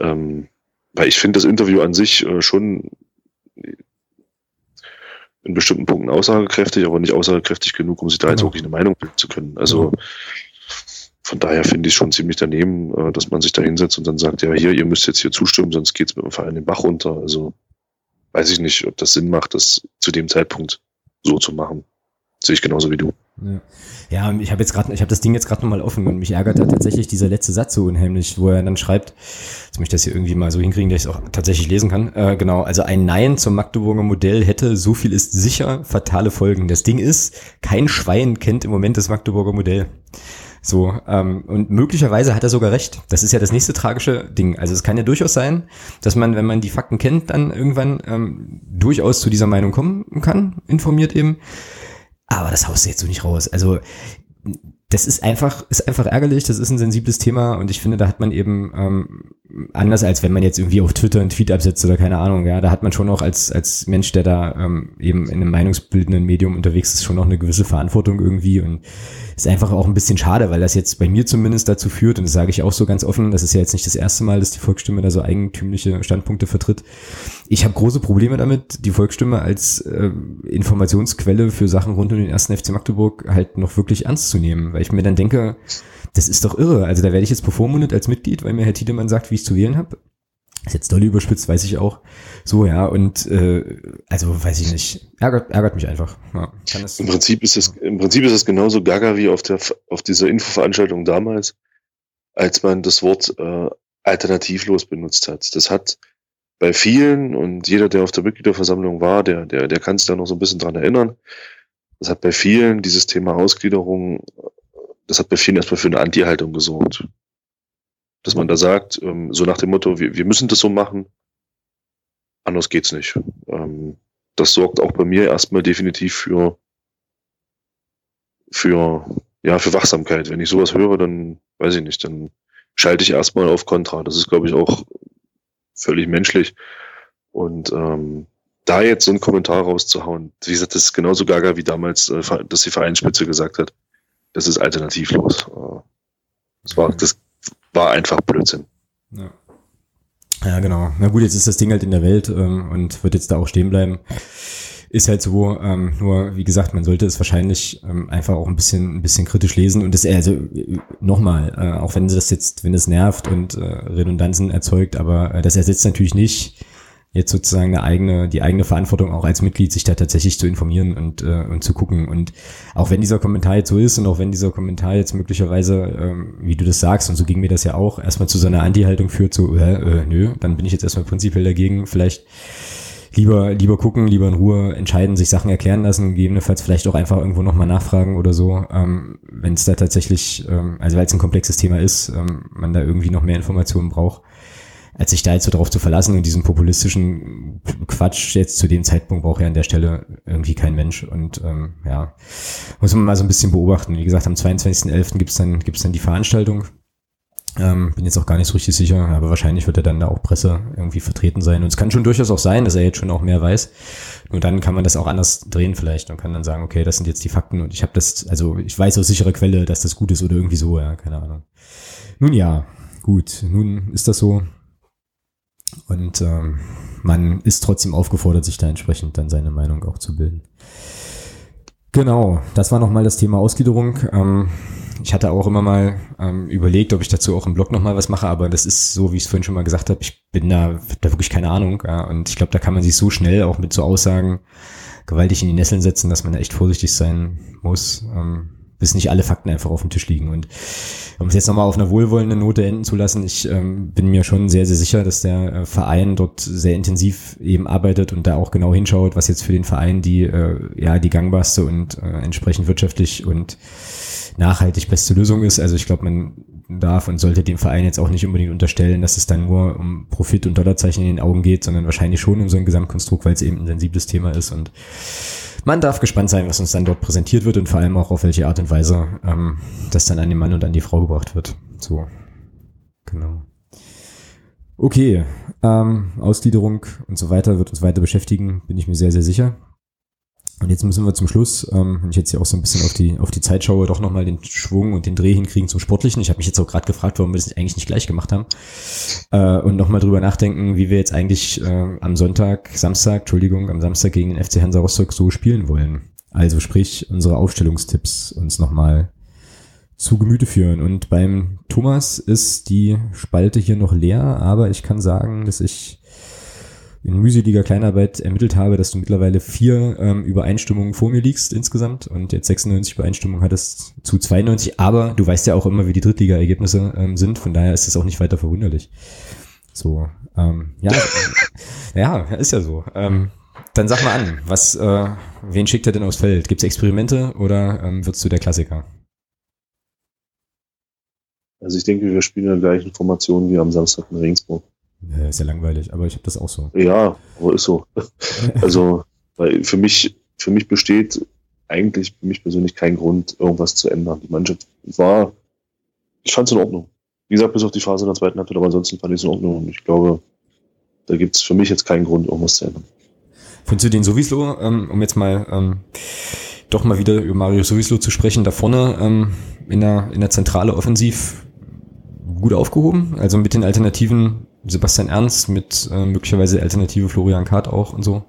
ähm, weil ich finde das Interview an sich äh, schon in bestimmten Punkten aussagekräftig, aber nicht aussagekräftig genug, um sich da jetzt genau. wirklich eine Meinung bilden zu können. Also genau. von daher finde ich schon ziemlich daneben, äh, dass man sich da hinsetzt und dann sagt, ja, hier, ihr müsst jetzt hier zustimmen, sonst geht es mit dem Verein den Bach runter. Also weiß ich nicht, ob das Sinn macht, das zu dem Zeitpunkt so zu machen. Sehe ich genauso wie du. Ja. Ich habe jetzt gerade, ich habe das Ding jetzt gerade nochmal offen und mich ärgert da tatsächlich dieser letzte Satz so unheimlich, wo er dann schreibt, jetzt möchte ich das hier irgendwie mal so hinkriegen, dass ich es auch tatsächlich lesen kann. Äh, genau, also ein Nein zum Magdeburger Modell hätte, so viel ist sicher, fatale Folgen. Das Ding ist, kein Schwein kennt im Moment das Magdeburger Modell. So, ähm, und möglicherweise hat er sogar recht. Das ist ja das nächste tragische Ding. Also es kann ja durchaus sein, dass man, wenn man die Fakten kennt, dann irgendwann ähm, durchaus zu dieser Meinung kommen kann, informiert eben. Aber das haust du jetzt so nicht raus. Also das ist einfach, ist einfach ärgerlich, das ist ein sensibles Thema und ich finde, da hat man eben ähm, anders als wenn man jetzt irgendwie auf Twitter einen Tweet absetzt oder keine Ahnung, ja, da hat man schon auch als, als Mensch, der da ähm, eben in einem meinungsbildenden Medium unterwegs ist, schon noch eine gewisse Verantwortung irgendwie und ist einfach auch ein bisschen schade, weil das jetzt bei mir zumindest dazu führt, und das sage ich auch so ganz offen, das ist ja jetzt nicht das erste Mal, dass die Volksstimme da so eigentümliche Standpunkte vertritt. Ich habe große Probleme damit, die Volksstimme als äh, Informationsquelle für Sachen rund um den ersten FC Magdeburg halt noch wirklich ernst zu nehmen, weil ich mir dann denke, das ist doch irre. Also da werde ich jetzt bevormundet als Mitglied, weil mir Herr Tiedemann sagt, wie ich zu wählen habe. Ist jetzt doll überspitzt, weiß ich auch. So, ja, und äh, also weiß ich nicht. Ärgert, ärgert mich einfach. Ja, Im Prinzip ist es, im Prinzip ist es genauso gaga wie auf der auf dieser Infoveranstaltung damals, als man das Wort äh, alternativlos benutzt hat. Das hat bei vielen und jeder, der auf der Mitgliederversammlung war, der, der, der kann sich da noch so ein bisschen dran erinnern. Das hat bei vielen dieses Thema Ausgliederung, das hat bei vielen erstmal für eine Anti-Haltung gesorgt dass man da sagt, ähm, so nach dem Motto, wir, wir müssen das so machen, anders geht's nicht. Ähm, das sorgt auch bei mir erstmal definitiv für, für, ja, für Wachsamkeit. Wenn ich sowas höre, dann weiß ich nicht, dann schalte ich erstmal auf Kontra. Das ist, glaube ich, auch völlig menschlich. Und ähm, da jetzt so einen Kommentar rauszuhauen, wie gesagt, das ist genauso gaga wie damals, äh, dass die Vereinsspitze gesagt hat, das ist alternativlos. Äh, das war, das war einfach Blödsinn. Ja. ja, genau. Na gut, jetzt ist das Ding halt in der Welt ähm, und wird jetzt da auch stehen bleiben. Ist halt so, ähm, nur wie gesagt, man sollte es wahrscheinlich ähm, einfach auch ein bisschen, ein bisschen kritisch lesen und das, also nochmal, äh, auch wenn das jetzt, wenn es nervt und äh, Redundanzen erzeugt, aber äh, das ersetzt natürlich nicht jetzt sozusagen eine eigene, die eigene Verantwortung auch als Mitglied, sich da tatsächlich zu informieren und, äh, und zu gucken. Und auch wenn dieser Kommentar jetzt so ist und auch wenn dieser Kommentar jetzt möglicherweise, ähm, wie du das sagst, und so ging mir das ja auch, erstmal zu so einer Anti-Haltung führt, so, äh, äh, nö, dann bin ich jetzt erstmal prinzipiell dagegen, vielleicht lieber, lieber gucken, lieber in Ruhe entscheiden, sich Sachen erklären lassen, gegebenenfalls vielleicht auch einfach irgendwo nochmal nachfragen oder so, ähm, wenn es da tatsächlich, ähm, also weil es ein komplexes Thema ist, ähm, man da irgendwie noch mehr Informationen braucht als sich da jetzt so drauf zu verlassen und diesen populistischen Quatsch jetzt zu dem Zeitpunkt braucht ja an der Stelle irgendwie kein Mensch und ähm, ja, muss man mal so ein bisschen beobachten. Wie gesagt, am 22.11. gibt's dann, gibt's dann die Veranstaltung. Ähm, bin jetzt auch gar nicht so richtig sicher, aber wahrscheinlich wird er dann da auch Presse irgendwie vertreten sein. Und es kann schon durchaus auch sein, dass er jetzt schon auch mehr weiß. Nur dann kann man das auch anders drehen vielleicht und kann dann sagen, okay, das sind jetzt die Fakten und ich habe das, also ich weiß aus sicherer Quelle, dass das gut ist oder irgendwie so, ja, keine Ahnung. Nun ja, gut, nun ist das so. Und ähm, man ist trotzdem aufgefordert, sich da entsprechend dann seine Meinung auch zu bilden. Genau, das war nochmal das Thema Ausgliederung. Ähm, ich hatte auch immer mal ähm, überlegt, ob ich dazu auch im Blog nochmal was mache, aber das ist so, wie ich es vorhin schon mal gesagt habe, ich bin da, da wirklich keine Ahnung. Ja, und ich glaube, da kann man sich so schnell auch mit so Aussagen gewaltig in die Nesseln setzen, dass man da echt vorsichtig sein muss. Ähm, bis nicht alle Fakten einfach auf dem Tisch liegen. Und um es jetzt nochmal auf einer wohlwollenden Note enden zu lassen, ich ähm, bin mir schon sehr, sehr sicher, dass der äh, Verein dort sehr intensiv eben arbeitet und da auch genau hinschaut, was jetzt für den Verein die, äh, ja, die gangbarste und äh, entsprechend wirtschaftlich und nachhaltig beste Lösung ist. Also ich glaube, man darf und sollte dem Verein jetzt auch nicht unbedingt unterstellen, dass es dann nur um Profit und Dollarzeichen in den Augen geht, sondern wahrscheinlich schon um so ein Gesamtkonstrukt, weil es eben ein sensibles Thema ist und man darf gespannt sein, was uns dann dort präsentiert wird und vor allem auch auf welche Art und Weise ähm, das dann an den Mann und an die Frau gebracht wird. So, genau. Okay, ähm, Ausgliederung und so weiter wird uns weiter beschäftigen, bin ich mir sehr, sehr sicher. Und jetzt müssen wir zum Schluss, ähm, wenn ich jetzt hier auch so ein bisschen auf die, auf die Zeit schaue, doch nochmal den Schwung und den Dreh hinkriegen zum Sportlichen. Ich habe mich jetzt auch gerade gefragt, warum wir das eigentlich nicht gleich gemacht haben. Äh, und nochmal drüber nachdenken, wie wir jetzt eigentlich äh, am Sonntag, Samstag, Entschuldigung, am Samstag gegen den FC Hansa Rostock so spielen wollen. Also sprich, unsere Aufstellungstipps uns nochmal zu Gemüte führen. Und beim Thomas ist die Spalte hier noch leer, aber ich kann sagen, dass ich in mühseliger Kleinarbeit ermittelt habe, dass du mittlerweile vier ähm, Übereinstimmungen vor mir liegst insgesamt und jetzt 96 Übereinstimmungen hattest zu 92, aber du weißt ja auch immer, wie die Drittliga-Ergebnisse ähm, sind, von daher ist es auch nicht weiter verwunderlich. So, ähm, ja, ja, ist ja so. Ähm, dann sag mal an, was, äh, wen schickt er denn aufs Feld? Gibt es Experimente oder ähm, wird's du der Klassiker? Also ich denke, wir spielen in der gleichen Formation wie am Samstag in Regensburg. Ja, ist ja langweilig, aber ich habe das auch so. Ja, aber ist so. also, weil für mich, für mich besteht eigentlich für mich persönlich kein Grund, irgendwas zu ändern. Die Mannschaft war, ich fand es in Ordnung. Wie gesagt, bis auf die Phase in der zweiten Halbzeit, aber ansonsten fand ich es in Ordnung und ich glaube, da gibt es für mich jetzt keinen Grund, irgendwas zu ändern. Findest du den sowieso, ähm, um jetzt mal ähm, doch mal wieder über Mario sowieso zu sprechen, da vorne ähm, in, der, in der Zentrale offensiv gut aufgehoben? Also mit den Alternativen Sebastian Ernst mit äh, möglicherweise Alternative Florian Kart auch und so.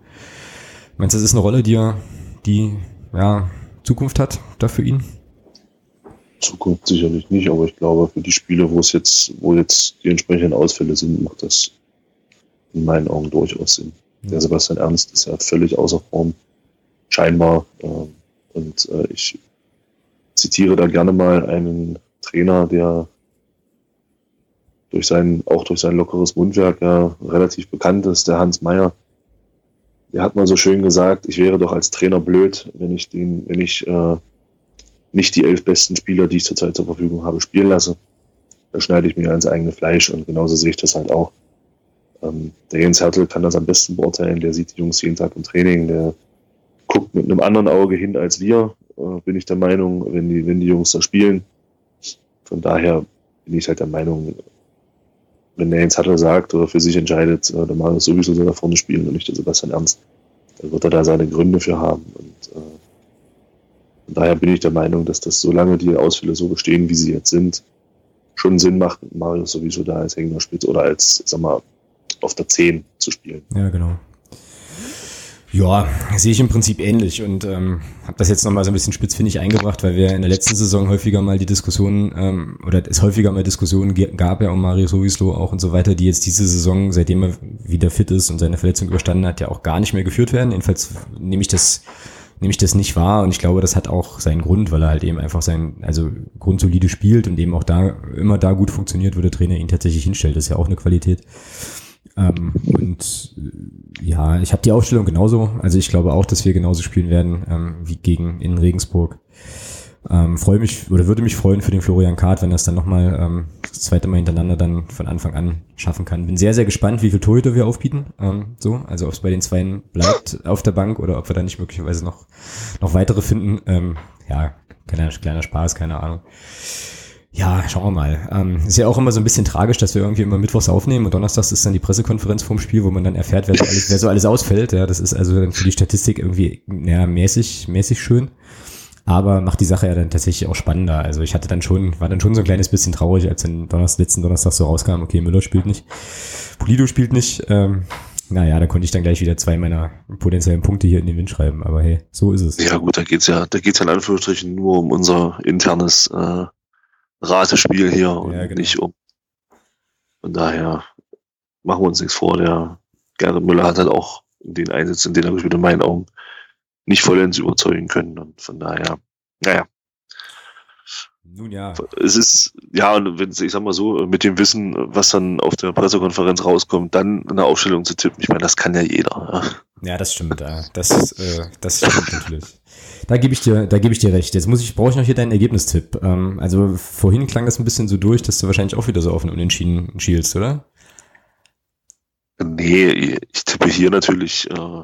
Meinst du, das ist eine Rolle, die er, die ja, Zukunft hat da für ihn? Zukunft sicherlich nicht, aber ich glaube, für die Spiele, wo es jetzt, wo jetzt die entsprechenden Ausfälle sind, macht das in meinen Augen durchaus Sinn. Mhm. Der Sebastian Ernst ist ja völlig außer Form, scheinbar. Äh, und äh, ich zitiere da gerne mal einen Trainer, der durch sein, auch durch sein lockeres Mundwerk ja relativ bekannt ist, der Hans Meyer. Der hat mal so schön gesagt, ich wäre doch als Trainer blöd, wenn ich den, wenn ich äh, nicht die elf besten Spieler, die ich zurzeit zur Verfügung habe, spielen lasse. Da schneide ich mir ans eigene Fleisch und genauso sehe ich das halt auch. Ähm, der Jens Hertel kann das am besten beurteilen, der sieht die Jungs jeden Tag im Training, der guckt mit einem anderen Auge hin als wir, äh, bin ich der Meinung, wenn die, wenn die Jungs da spielen. Von daher bin ich halt der Meinung, wenn der Jens Hattel sagt oder für sich entscheidet, äh, der Marius sowieso soll da vorne spielen und nicht der Sebastian Ernst, da wird er da seine Gründe für haben. Und äh, von daher bin ich der Meinung, dass das, solange die Ausfälle so bestehen, wie sie jetzt sind, schon Sinn macht, Marius sowieso da als hängender Spitze oder als, sag mal, auf der 10 zu spielen. Ja, genau. Ja, sehe ich im Prinzip ähnlich und ähm, habe das jetzt nochmal so ein bisschen spitzfindig eingebracht, weil wir in der letzten Saison häufiger mal die Diskussion ähm, oder es häufiger mal Diskussionen gab ja um Mario Sowislo auch und so weiter, die jetzt diese Saison, seitdem er wieder fit ist und seine Verletzung überstanden hat, ja auch gar nicht mehr geführt werden. Jedenfalls nehme ich das nehme ich das nicht wahr und ich glaube, das hat auch seinen Grund, weil er halt eben einfach sein, also grundsolide spielt und eben auch da immer da gut funktioniert, wo der Trainer ihn tatsächlich hinstellt. Das ist ja auch eine Qualität. Ähm, und äh, ja, ich habe die Aufstellung genauso. Also ich glaube auch, dass wir genauso spielen werden ähm, wie gegen in Regensburg. Ähm, freue mich oder würde mich freuen für den Florian Kart, wenn er es dann nochmal ähm, das zweite Mal hintereinander dann von Anfang an schaffen kann. Bin sehr, sehr gespannt, wie viel Torhüter wir aufbieten. Ähm, so, also ob es bei den Zweien bleibt auf der Bank oder ob wir da nicht möglicherweise noch, noch weitere finden. Ähm, ja, kleiner, kleiner Spaß, keine Ahnung. Ja, schauen wir mal. Ähm, ist ja auch immer so ein bisschen tragisch, dass wir irgendwie immer mittwochs aufnehmen und donnerstags ist dann die Pressekonferenz vorm Spiel, wo man dann erfährt, wer so alles, wer so alles ausfällt. Ja, das ist also dann für die Statistik irgendwie ja, mäßig, mäßig schön. Aber macht die Sache ja dann tatsächlich auch spannender. Also ich hatte dann schon, war dann schon so ein kleines bisschen traurig, als dann Donnerstag, letzten Donnerstag so rauskam, okay, Müller spielt nicht, Polido spielt nicht. Ähm, naja, da konnte ich dann gleich wieder zwei meiner potenziellen Punkte hier in den Wind schreiben. Aber hey, so ist es. Ja gut, da geht's ja, da geht's ja in Anführungsstrichen nur um unser internes äh, Ratespiel hier und ja, genau. nicht um. Von daher machen wir uns nichts vor. Der Gerhard Müller hat halt auch den Einsätzen, in denen er gespielt in meinen Augen nicht vollends überzeugen können. Und von daher, naja. Nun ja. Es ist, ja, und wenn ich sag mal so, mit dem Wissen, was dann auf der Pressekonferenz rauskommt, dann eine Aufstellung zu tippen, ich meine, das kann ja jeder. Ja, ja das stimmt. Das, äh, das stimmt natürlich. Da gebe ich dir, da gebe ich dir recht. Jetzt muss ich, brauche ich noch hier deinen Ergebnistipp. Ähm, also vorhin klang das ein bisschen so durch, dass du wahrscheinlich auch wieder so auf einen Unentschieden schielst, oder? Nee, ich tippe hier natürlich. Äh,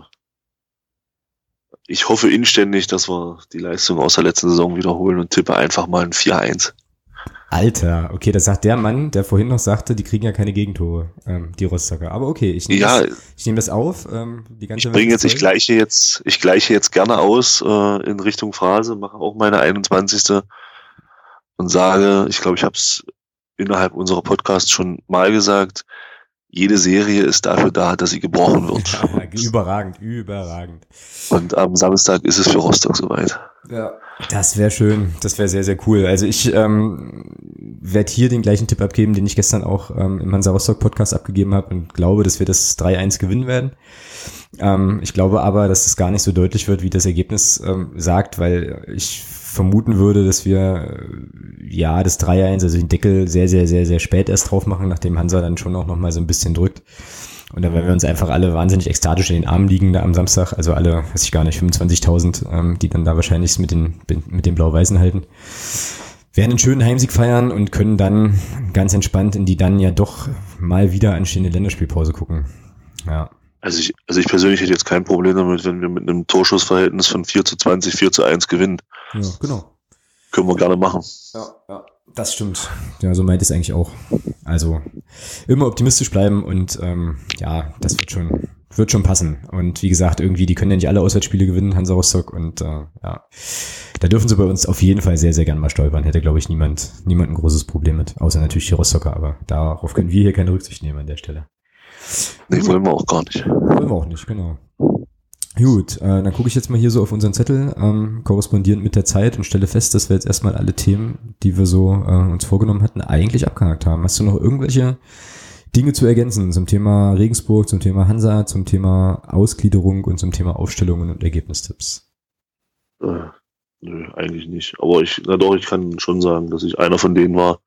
ich hoffe inständig, dass wir die Leistung aus der letzten Saison wiederholen und tippe einfach mal ein 4-1. Alter, okay, das sagt der Mann, der vorhin noch sagte, die kriegen ja keine Gegentore, ähm, die Rostocker. Aber okay, ich nehme ja, das, ich nehm das auf. Ähm, die ganze ich bringe jetzt, ich gleiche jetzt, ich gleiche jetzt gerne aus äh, in Richtung Phrase, mache auch meine 21. und sage, ich glaube, ich habe es innerhalb unserer Podcasts schon mal gesagt, jede Serie ist dafür da, dass sie gebrochen wird. Überragend, überragend. Und am Samstag ist es für Rostock soweit. Ja. Das wäre schön, das wäre sehr, sehr cool. Also ich ähm, werde hier den gleichen Tipp abgeben, den ich gestern auch ähm, im Hansa Rostock Podcast abgegeben habe und glaube, dass wir das 3-1 gewinnen werden. Ähm, ich glaube aber, dass es gar nicht so deutlich wird, wie das Ergebnis ähm, sagt, weil ich vermuten würde, dass wir äh, ja das 3-1, also den Deckel sehr, sehr, sehr, sehr spät erst drauf machen, nachdem Hansa dann schon auch noch mal so ein bisschen drückt. Und da werden wir uns einfach alle wahnsinnig ekstatisch in den Armen liegen da am Samstag. Also alle, weiß ich gar nicht, 25.000, ähm, die dann da wahrscheinlich mit den, mit den Blau-Weißen halten. Werden einen schönen Heimsieg feiern und können dann ganz entspannt in die dann ja doch mal wieder anstehende Länderspielpause gucken. Ja. Also ich, also ich persönlich hätte jetzt kein Problem damit, wenn wir mit einem Torschussverhältnis von 4 zu 20, 4 zu 1 gewinnen. Ja, genau. Können wir gerne machen. Ja, ja, das stimmt. Ja, so meint es eigentlich auch. Also immer optimistisch bleiben und ähm, ja, das wird schon, wird schon passen. Und wie gesagt, irgendwie, die können ja nicht alle Auswärtsspiele gewinnen, Hansa Rostock. Und äh, ja, da dürfen sie bei uns auf jeden Fall sehr, sehr gern mal stolpern. Hätte, glaube ich, niemand, niemand ein großes Problem mit. Außer natürlich die Rostocker, aber darauf können wir hier keine Rücksicht nehmen an der Stelle. Nee, wollen wir auch gar nicht. Wollen wir auch nicht, genau. Gut, äh, dann gucke ich jetzt mal hier so auf unseren Zettel, ähm, korrespondierend mit der Zeit und stelle fest, dass wir jetzt erstmal alle Themen, die wir so äh, uns vorgenommen hatten, eigentlich abgehakt haben. Hast du noch irgendwelche Dinge zu ergänzen zum Thema Regensburg, zum Thema Hansa, zum Thema Ausgliederung und zum Thema Aufstellungen und Ergebnistipps? Äh, nö, eigentlich nicht. Aber ich, na doch, ich kann schon sagen, dass ich einer von denen war,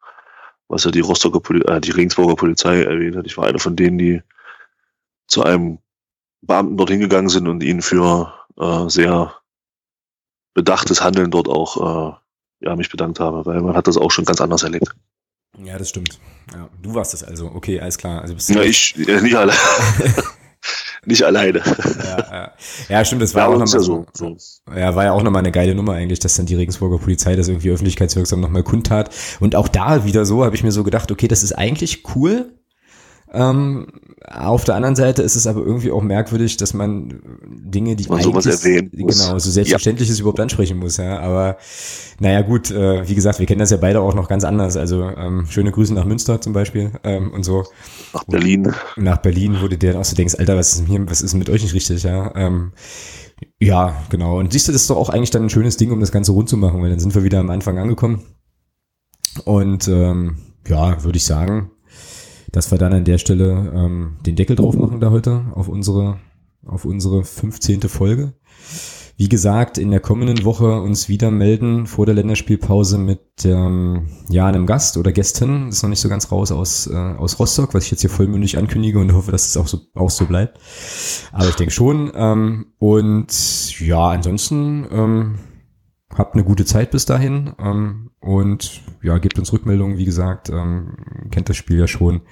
was ja die Rostocker Poli äh, die Regensburger Polizei erwähnt hat. Ich war einer von denen, die zu einem Beamten dorthin gegangen sind und ihn für äh, sehr bedachtes Handeln dort auch äh, ja, mich bedankt habe, weil man hat das auch schon ganz anders erlebt. Ja, das stimmt. Ja, du warst das also. Okay, alles klar. Also bist du ja, ich, ja, nicht alle. nicht alleine. Ja, ja. ja stimmt, das war ja, auch nochmal ja so, so. Ja, war ja auch nochmal eine geile Nummer eigentlich, dass dann die Regensburger Polizei das irgendwie öffentlichkeitswirksam nochmal kundtat. Und auch da wieder so, habe ich mir so gedacht, okay, das ist eigentlich cool, Ähm, auf der anderen Seite ist es aber irgendwie auch merkwürdig, dass man Dinge, die man sowas erwähnen muss. genau so selbstverständliches ja. überhaupt ansprechen muss. Ja, aber naja gut, äh, wie gesagt, wir kennen das ja beide auch noch ganz anders. Also ähm, schöne Grüße nach Münster zum Beispiel ähm, und so. Nach Berlin. Nach Berlin, wo du dir auch so denkst, Alter, was ist, hier, was ist mit euch nicht richtig? Ja. Ähm, ja, genau. Und siehst du, das ist doch auch eigentlich dann ein schönes Ding, um das Ganze rund zu machen, weil dann sind wir wieder am Anfang angekommen. Und ähm, ja, würde ich sagen, dass wir dann an der Stelle ähm, den Deckel drauf machen da heute auf unsere, auf unsere 15. Folge. Wie gesagt, in der kommenden Woche uns wieder melden vor der Länderspielpause mit ähm, ja, einem Gast oder Gästen. Das ist noch nicht so ganz raus aus, äh, aus Rostock, was ich jetzt hier vollmündig ankündige und hoffe, dass es auch so, auch so bleibt. Aber ich denke schon. Ähm, und ja, ansonsten ähm, habt eine gute Zeit bis dahin ähm, und ja, gebt uns Rückmeldungen, wie gesagt, ähm, kennt das Spiel ja schon.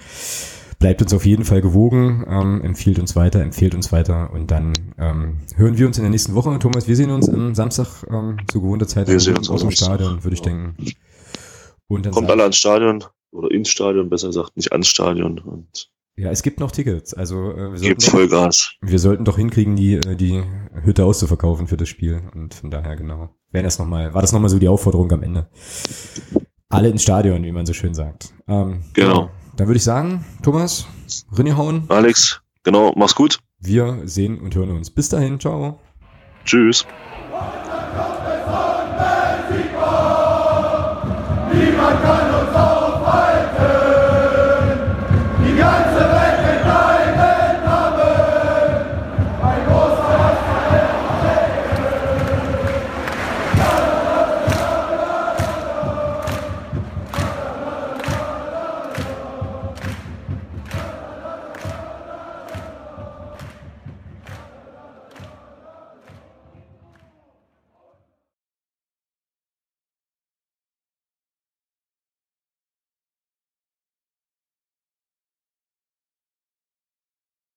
Bleibt uns auf jeden Fall gewogen, ähm, empfiehlt uns weiter, empfiehlt uns weiter und dann ähm, hören wir uns in der nächsten Woche. Thomas, wir sehen uns am Samstag ähm, zu gewohnter Zeit wir sehen uns aus dem Stadion, würde ich denken. Und dann Kommt alle ans Stadion oder ins Stadion, besser gesagt, nicht ans Stadion und ja, es gibt noch Tickets. Also äh, wir sollten, Vollgas. wir sollten doch hinkriegen, die äh, die Hütte auszuverkaufen für das Spiel. Und von daher genau. Wäre das noch mal, war das nochmal so die Aufforderung am Ende? Alle ins Stadion, wie man so schön sagt. Ähm, genau. Dann würde ich sagen, Thomas, Rinnehauen. Alex, genau, mach's gut. Wir sehen und hören uns. Bis dahin, ciao. Tschüss. Niemand kann uns